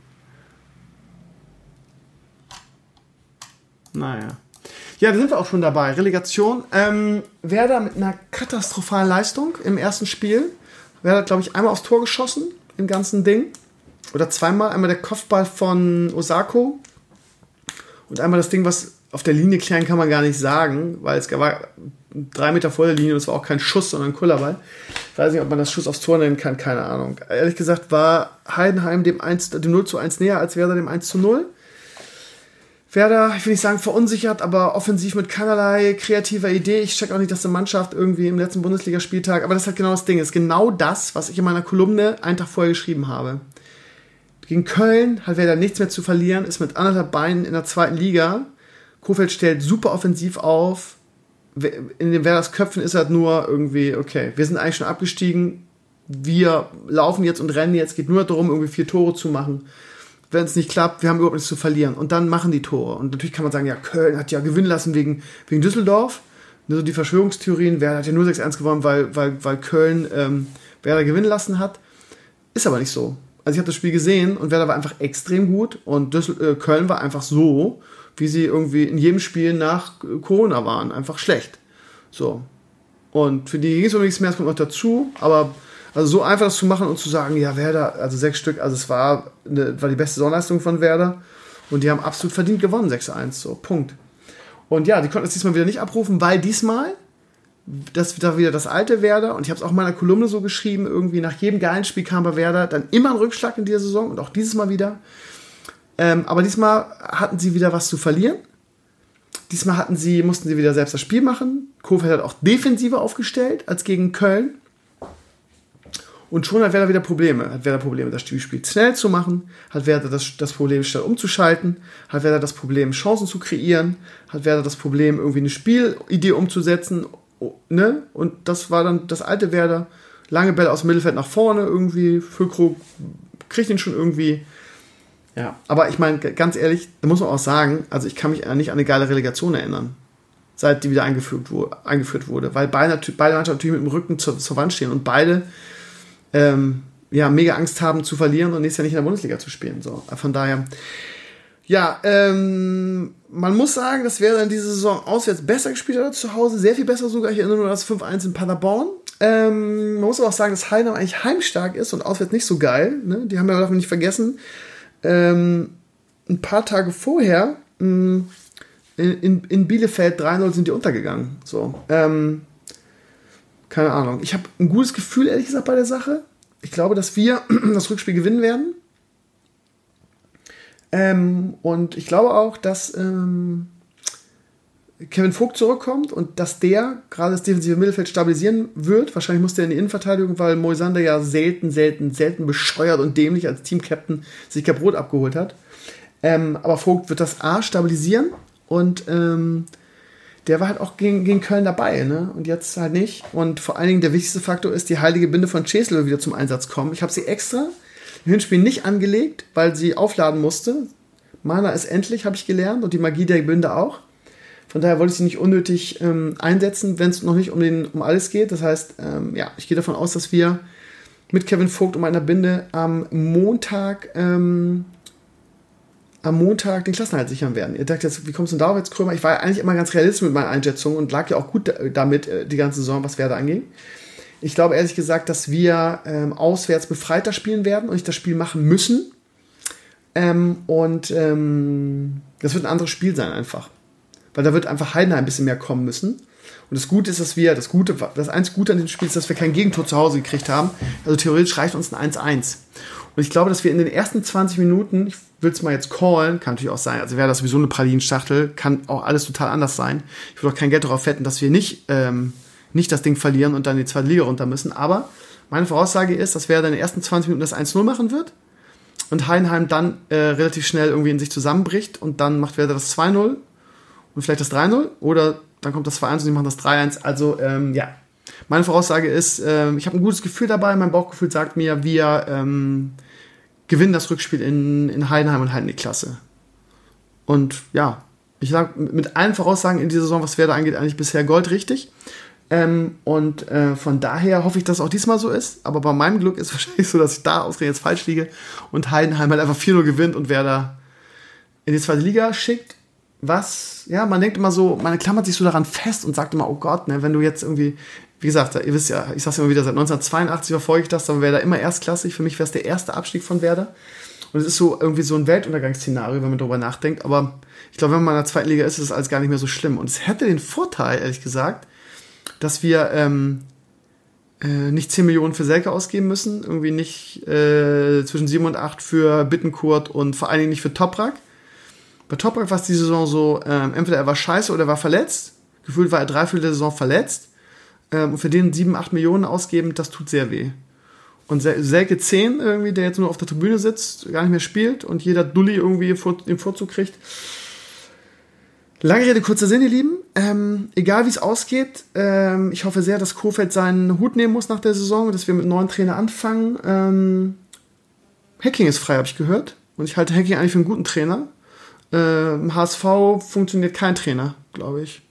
Naja. Ja, da sind wir auch schon dabei. Relegation. Ähm, Werder mit einer katastrophalen Leistung im ersten Spiel. Werder hat, glaube ich, einmal aufs Tor geschossen im ganzen Ding. Oder zweimal. Einmal der Kopfball von Osako. Und einmal das Ding, was auf der Linie klären kann man gar nicht sagen, weil es war drei Meter vor der Linie und es war auch kein Schuss, sondern ein Kullerball. Ich weiß nicht, ob man das Schuss aufs Tor nennen kann, keine Ahnung. Ehrlich gesagt war Heidenheim dem, 1, dem 0 zu 1 näher als Werder dem 1 zu 0. Werder, ich will nicht sagen verunsichert, aber offensiv mit keinerlei kreativer Idee. Ich check auch nicht, dass die Mannschaft irgendwie im letzten Bundesligaspieltag, aber das ist halt genau das Ding, das ist genau das, was ich in meiner Kolumne einen Tag vorher geschrieben habe. Gegen Köln hat Werder nichts mehr zu verlieren, ist mit anderthalb Beinen in der zweiten Liga. Kofeld stellt super offensiv auf. In den Werders Köpfen ist halt nur irgendwie, okay, wir sind eigentlich schon abgestiegen, wir laufen jetzt und rennen jetzt, geht nur darum, irgendwie vier Tore zu machen wenn es nicht klappt, wir haben überhaupt nichts zu verlieren. Und dann machen die Tore. Und natürlich kann man sagen, ja, Köln hat ja gewinnen lassen wegen, wegen Düsseldorf. Also die Verschwörungstheorien, Werder hat ja nur 6-1 gewonnen, weil, weil, weil Köln ähm, Werder gewinnen lassen hat. Ist aber nicht so. Also ich habe das Spiel gesehen und Werder war einfach extrem gut und Düssel äh, Köln war einfach so, wie sie irgendwie in jedem Spiel nach Corona waren. Einfach schlecht. So. Und für die ging es um nichts mehr, es kommt noch dazu, aber also so einfach das zu machen und zu sagen, ja, Werder, also sechs Stück, also es war, eine, war die beste Saisonleistung von Werder und die haben absolut verdient gewonnen, 6-1, so, Punkt. Und ja, die konnten es diesmal wieder nicht abrufen, weil diesmal, das war wieder das alte Werder und ich habe es auch in meiner Kolumne so geschrieben, irgendwie nach jedem geilen Spiel kam bei Werder dann immer ein Rückschlag in dieser Saison und auch dieses Mal wieder. Ähm, aber diesmal hatten sie wieder was zu verlieren. Diesmal hatten sie, mussten sie wieder selbst das Spiel machen. Kofeld hat auch defensiver aufgestellt als gegen Köln. Und schon hat Werder wieder Probleme. Hat Werder Probleme, das Spiel schnell zu machen. Hat Werder das, das Problem, schnell umzuschalten. Hat Werder das Problem, Chancen zu kreieren. Hat Werder das Problem, irgendwie eine Spielidee umzusetzen. Ne? Und das war dann das alte Werder. Lange Bälle aus dem Mittelfeld nach vorne irgendwie. Füllkrug kriegt ihn schon irgendwie. Ja, aber ich meine, ganz ehrlich, da muss man auch sagen, also ich kann mich nicht an eine geile Relegation erinnern, seit die wieder eingeführt, wurde, eingeführt wurde, weil beide, beide Mannschaften natürlich mit dem Rücken zur, zur Wand stehen und beide ähm, ja, mega Angst haben zu verlieren und nächstes Jahr nicht in der Bundesliga zu spielen. So, von daher, ja, ähm, man muss sagen, das wäre in dieser Saison auswärts besser gespielt als zu Hause, sehr viel besser sogar. Ich erinnere nur das 5-1 in Paderborn. Ähm, man muss aber auch sagen, dass Heidenheim eigentlich heimstark ist und auswärts nicht so geil. Ne? Die haben ja, darf man nicht vergessen, ähm, ein paar Tage vorher mh, mm, in, in, Bielefeld 3-0 sind die untergegangen. So, ähm, keine Ahnung. Ich habe ein gutes Gefühl, ehrlich gesagt, bei der Sache. Ich glaube, dass wir <clears throat> das Rückspiel gewinnen werden. Ähm, und ich glaube auch, dass ähm, Kevin Vogt zurückkommt und dass der gerade das defensive Mittelfeld stabilisieren wird. Wahrscheinlich muss der in die Innenverteidigung, weil Moisander ja selten, selten, selten bescheuert und dämlich als Teamcaptain sich Brot abgeholt hat. Ähm, aber Vogt wird das A stabilisieren und ähm, der war halt auch gegen, gegen Köln dabei, ne? Und jetzt halt nicht. Und vor allen Dingen der wichtigste Faktor ist, die heilige Binde von Chesel wieder zum Einsatz kommen. Ich habe sie extra im Hinspiel nicht angelegt, weil sie aufladen musste. Mana ist endlich, habe ich gelernt, und die Magie der Binde auch. Von daher wollte ich sie nicht unnötig ähm, einsetzen, wenn es noch nicht um, den, um alles geht. Das heißt, ähm, ja, ich gehe davon aus, dass wir mit Kevin Vogt und meiner Binde am Montag ähm, am Montag den Klassenhalt sichern werden. Ihr dacht jetzt, wie kommst du denn darauf jetzt, Krömer? Ich war ja eigentlich immer ganz realistisch mit meinen Einschätzungen und lag ja auch gut damit äh, die ganze Saison, was Werder anging. Ich glaube ehrlich gesagt, dass wir ähm, auswärts befreiter spielen werden und ich das Spiel machen müssen. Ähm, und ähm, das wird ein anderes Spiel sein einfach. Weil da wird einfach Heidenheim ein bisschen mehr kommen müssen. Und das Gute ist, dass wir, das Gute, das einzige Gute an dem Spiel ist, dass wir kein Gegentor zu Hause gekriegt haben. Also theoretisch reicht uns ein 1-1. Und ich glaube, dass wir in den ersten 20 Minuten, ich will es mal jetzt callen, kann natürlich auch sein, also wäre das sowieso eine Pralinenschachtel, kann auch alles total anders sein. Ich würde auch kein Geld darauf wetten, dass wir nicht, ähm, nicht das Ding verlieren und dann die zweite Liga runter müssen. Aber meine Voraussage ist, dass wer dann in den ersten 20 Minuten das 1-0 machen wird und Heidenheim dann äh, relativ schnell irgendwie in sich zusammenbricht und dann macht Werder das 2-0 und vielleicht das 3-0 oder dann kommt das 2-1 und die machen das 3-1. Also ähm, ja, meine Voraussage ist, äh, ich habe ein gutes Gefühl dabei, mein Bauchgefühl sagt mir, wir ähm, gewinnen das Rückspiel in, in Heidenheim und halten die Klasse. Und ja, ich sage mit allen Voraussagen in dieser Saison, was Werder angeht, eigentlich bisher goldrichtig. Ähm, und äh, von daher hoffe ich, dass es auch diesmal so ist. Aber bei meinem Glück ist es <laughs> wahrscheinlich so, dass ich da ausgerechnet jetzt falsch liege und Heidenheim halt einfach 4-0 gewinnt und Werder in die zweite Liga schickt. Was, ja, man denkt immer so, man klammert sich so daran fest und sagt immer, oh Gott, ne, wenn du jetzt irgendwie wie gesagt, ihr wisst ja, ich sag's immer wieder, seit 1982 verfolge ich das, dann wäre da immer erstklassig. Für mich wäre es der erste Abstieg von Werder. Und es ist so irgendwie so ein Weltuntergangsszenario, wenn man darüber nachdenkt. Aber ich glaube, wenn man in der zweiten Liga ist, ist es alles gar nicht mehr so schlimm. Und es hätte den Vorteil, ehrlich gesagt, dass wir ähm, äh, nicht 10 Millionen für Selke ausgeben müssen, irgendwie nicht äh, zwischen 7 und 8 für Bittenkurt und vor allen Dingen nicht für Toprak. Bei Toprak war es die Saison so, ähm, entweder er war scheiße oder er war verletzt. Gefühlt war er drei Viertel der Saison verletzt ähm, und für den 7, 8 Millionen ausgeben, das tut sehr weh. Und Selke 10 irgendwie, der jetzt nur auf der Tribüne sitzt, gar nicht mehr spielt und jeder Dulli irgendwie den Vorzug kriegt. Lange Rede, kurzer Sinn, ihr Lieben. Ähm, egal wie es ausgeht, ähm, ich hoffe sehr, dass Kofeld seinen Hut nehmen muss nach der Saison und dass wir mit neuen Trainer anfangen. Ähm, Hacking ist frei, habe ich gehört. Und ich halte Hacking eigentlich für einen guten Trainer. Ähm, HSV funktioniert kein Trainer, glaube ich.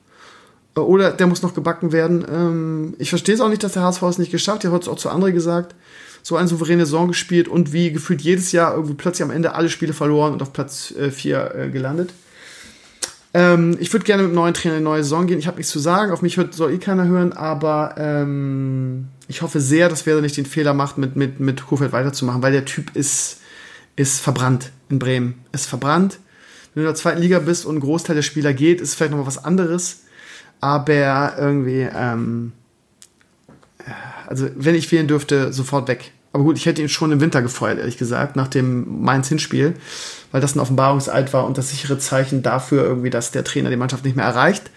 Oder der muss noch gebacken werden. Ähm, ich verstehe es auch nicht, dass der HSV es nicht geschafft hat. Ich habe es auch zu anderen gesagt. So eine souveräne Saison gespielt und wie gefühlt jedes Jahr irgendwie plötzlich am Ende alle Spiele verloren und auf Platz 4 äh, äh, gelandet. Ähm, ich würde gerne mit einem neuen Trainer in eine neue Saison gehen. Ich habe nichts zu sagen. Auf mich hört, soll eh keiner hören, aber ähm, ich hoffe sehr, dass Werder nicht den Fehler macht, mit, mit, mit Kofeld weiterzumachen, weil der Typ ist, ist verbrannt in Bremen. Ist verbrannt. Wenn du in der zweiten Liga bist und ein Großteil der Spieler geht, ist vielleicht nochmal was anderes aber irgendwie, ähm, also wenn ich wählen dürfte, sofort weg. Aber gut, ich hätte ihn schon im Winter gefeuert, ehrlich gesagt, nach dem Mainz-Hinspiel, weil das ein Offenbarungseid war und das sichere Zeichen dafür irgendwie, dass der Trainer die Mannschaft nicht mehr erreicht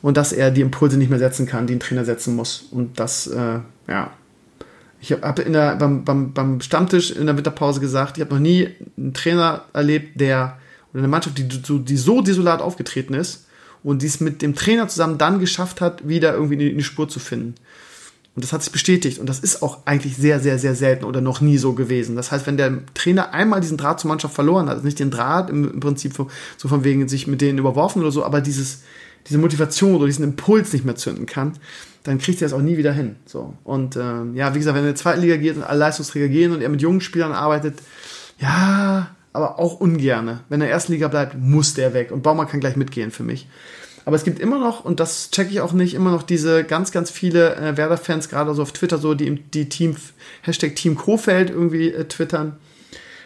und dass er die Impulse nicht mehr setzen kann, die ein Trainer setzen muss. Und das, äh, ja. Ich habe beim, beim, beim Stammtisch in der Winterpause gesagt, ich habe noch nie einen Trainer erlebt, der oder eine Mannschaft, die, die so desolat aufgetreten ist, und dies mit dem Trainer zusammen dann geschafft hat, wieder irgendwie in die Spur zu finden. Und das hat sich bestätigt. Und das ist auch eigentlich sehr, sehr, sehr selten oder noch nie so gewesen. Das heißt, wenn der Trainer einmal diesen Draht zur Mannschaft verloren hat, also nicht den Draht im, im Prinzip so von wegen sich mit denen überworfen oder so, aber dieses, diese Motivation oder diesen Impuls nicht mehr zünden kann, dann kriegt er es auch nie wieder hin. So. Und ähm, ja, wie gesagt, wenn er in die zweite Liga geht und alle Leistungsträger gehen und er mit jungen Spielern arbeitet, ja, aber auch ungerne. Wenn er Erstliga bleibt, muss der weg. Und Baumann kann gleich mitgehen für mich. Aber es gibt immer noch, und das checke ich auch nicht, immer noch diese ganz, ganz viele äh, Werder-Fans, gerade so auf Twitter, so die, die Team, Hashtag Team Kofeld irgendwie äh, twittern.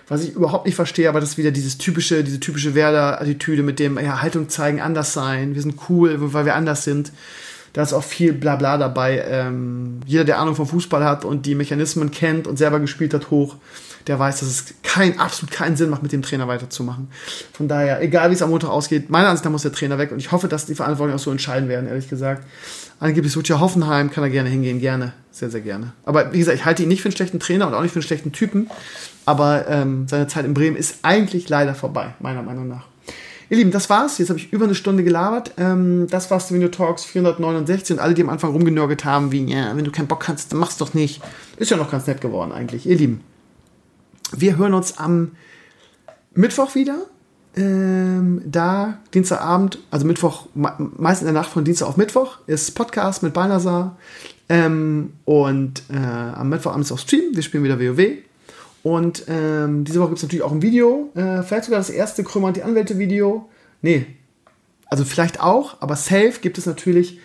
Was ich überhaupt nicht verstehe, aber das ist wieder dieses typische, diese typische Werder-Attitüde mit dem, ja, Haltung zeigen, anders sein, wir sind cool, weil wir anders sind. Da ist auch viel Blabla dabei. Ähm, jeder, der Ahnung vom Fußball hat und die Mechanismen kennt und selber gespielt hat, hoch, der weiß, dass es kein, absolut keinen Sinn macht, mit dem Trainer weiterzumachen. Von daher, egal wie es am Montag ausgeht, meiner Ansicht nach muss der Trainer weg und ich hoffe, dass die Verantwortlichen auch so entscheiden werden, ehrlich gesagt. Angeblich sucht ja Hoffenheim, kann er gerne hingehen, gerne, sehr, sehr gerne. Aber wie gesagt, ich halte ihn nicht für einen schlechten Trainer und auch nicht für einen schlechten Typen, aber ähm, seine Zeit in Bremen ist eigentlich leider vorbei, meiner Meinung nach. Ihr Lieben, das war's. Jetzt habe ich über eine Stunde gelabert. Ähm, das war's Video Talks 469 und alle, die am Anfang rumgenörgelt haben, wie, ja, wenn du keinen Bock hast, dann mach's doch nicht. Ist ja noch ganz nett geworden eigentlich. Ihr Lieben, wir hören uns am Mittwoch wieder. Ähm, da Dienstagabend, also Mittwoch, meist in der Nacht von Dienstag auf Mittwoch, ist Podcast mit Balnasar. Ähm, und äh, am Mittwochabend ist auch Stream. Wir spielen wieder WoW. Und ähm, diese Woche gibt es natürlich auch ein Video. Äh, vielleicht sogar das erste Krümmer und die Anwälte-Video. Nee, also vielleicht auch, aber safe gibt es natürlich.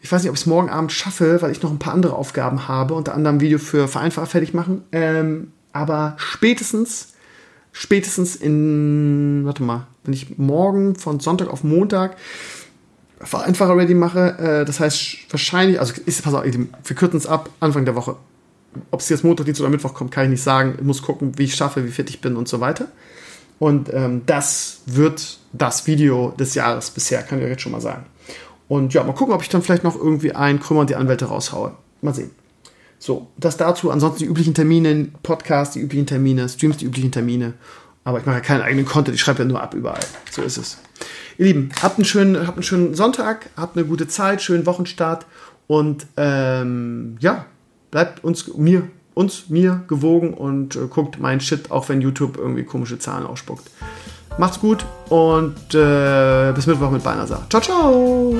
Ich weiß nicht, ob ich es morgen Abend schaffe, weil ich noch ein paar andere Aufgaben habe, unter anderem Video für Vereinfacher fertig machen. Ähm, aber spätestens, spätestens in, warte mal, wenn ich morgen von Sonntag auf Montag Vereinfacher ready mache, äh, das heißt wahrscheinlich, also ist, pass auf, wir kürzen es ab, Anfang der Woche. Ob es jetzt Montag, Dienstag oder Mittwoch kommt, kann ich nicht sagen. Ich muss gucken, wie ich schaffe, wie fit ich bin und so weiter. Und ähm, das wird das Video des Jahres bisher, kann ich euch jetzt schon mal sagen. Und ja, mal gucken, ob ich dann vielleicht noch irgendwie ein Krümmer und die Anwälte raushaue. Mal sehen. So, das dazu. Ansonsten die üblichen Termine, Podcasts, die üblichen Termine, Streams, die üblichen Termine. Aber ich mache ja keinen eigenen Content, ich schreibe ja nur ab überall. So ist es. Ihr Lieben, habt einen schönen, habt einen schönen Sonntag, habt eine gute Zeit, schönen Wochenstart und ähm, ja, bleibt uns, mir, uns, mir gewogen und äh, guckt mein Shit, auch wenn YouTube irgendwie komische Zahlen ausspuckt. Macht's gut und äh, bis Mittwoch mit Beinasar. Ciao, ciao!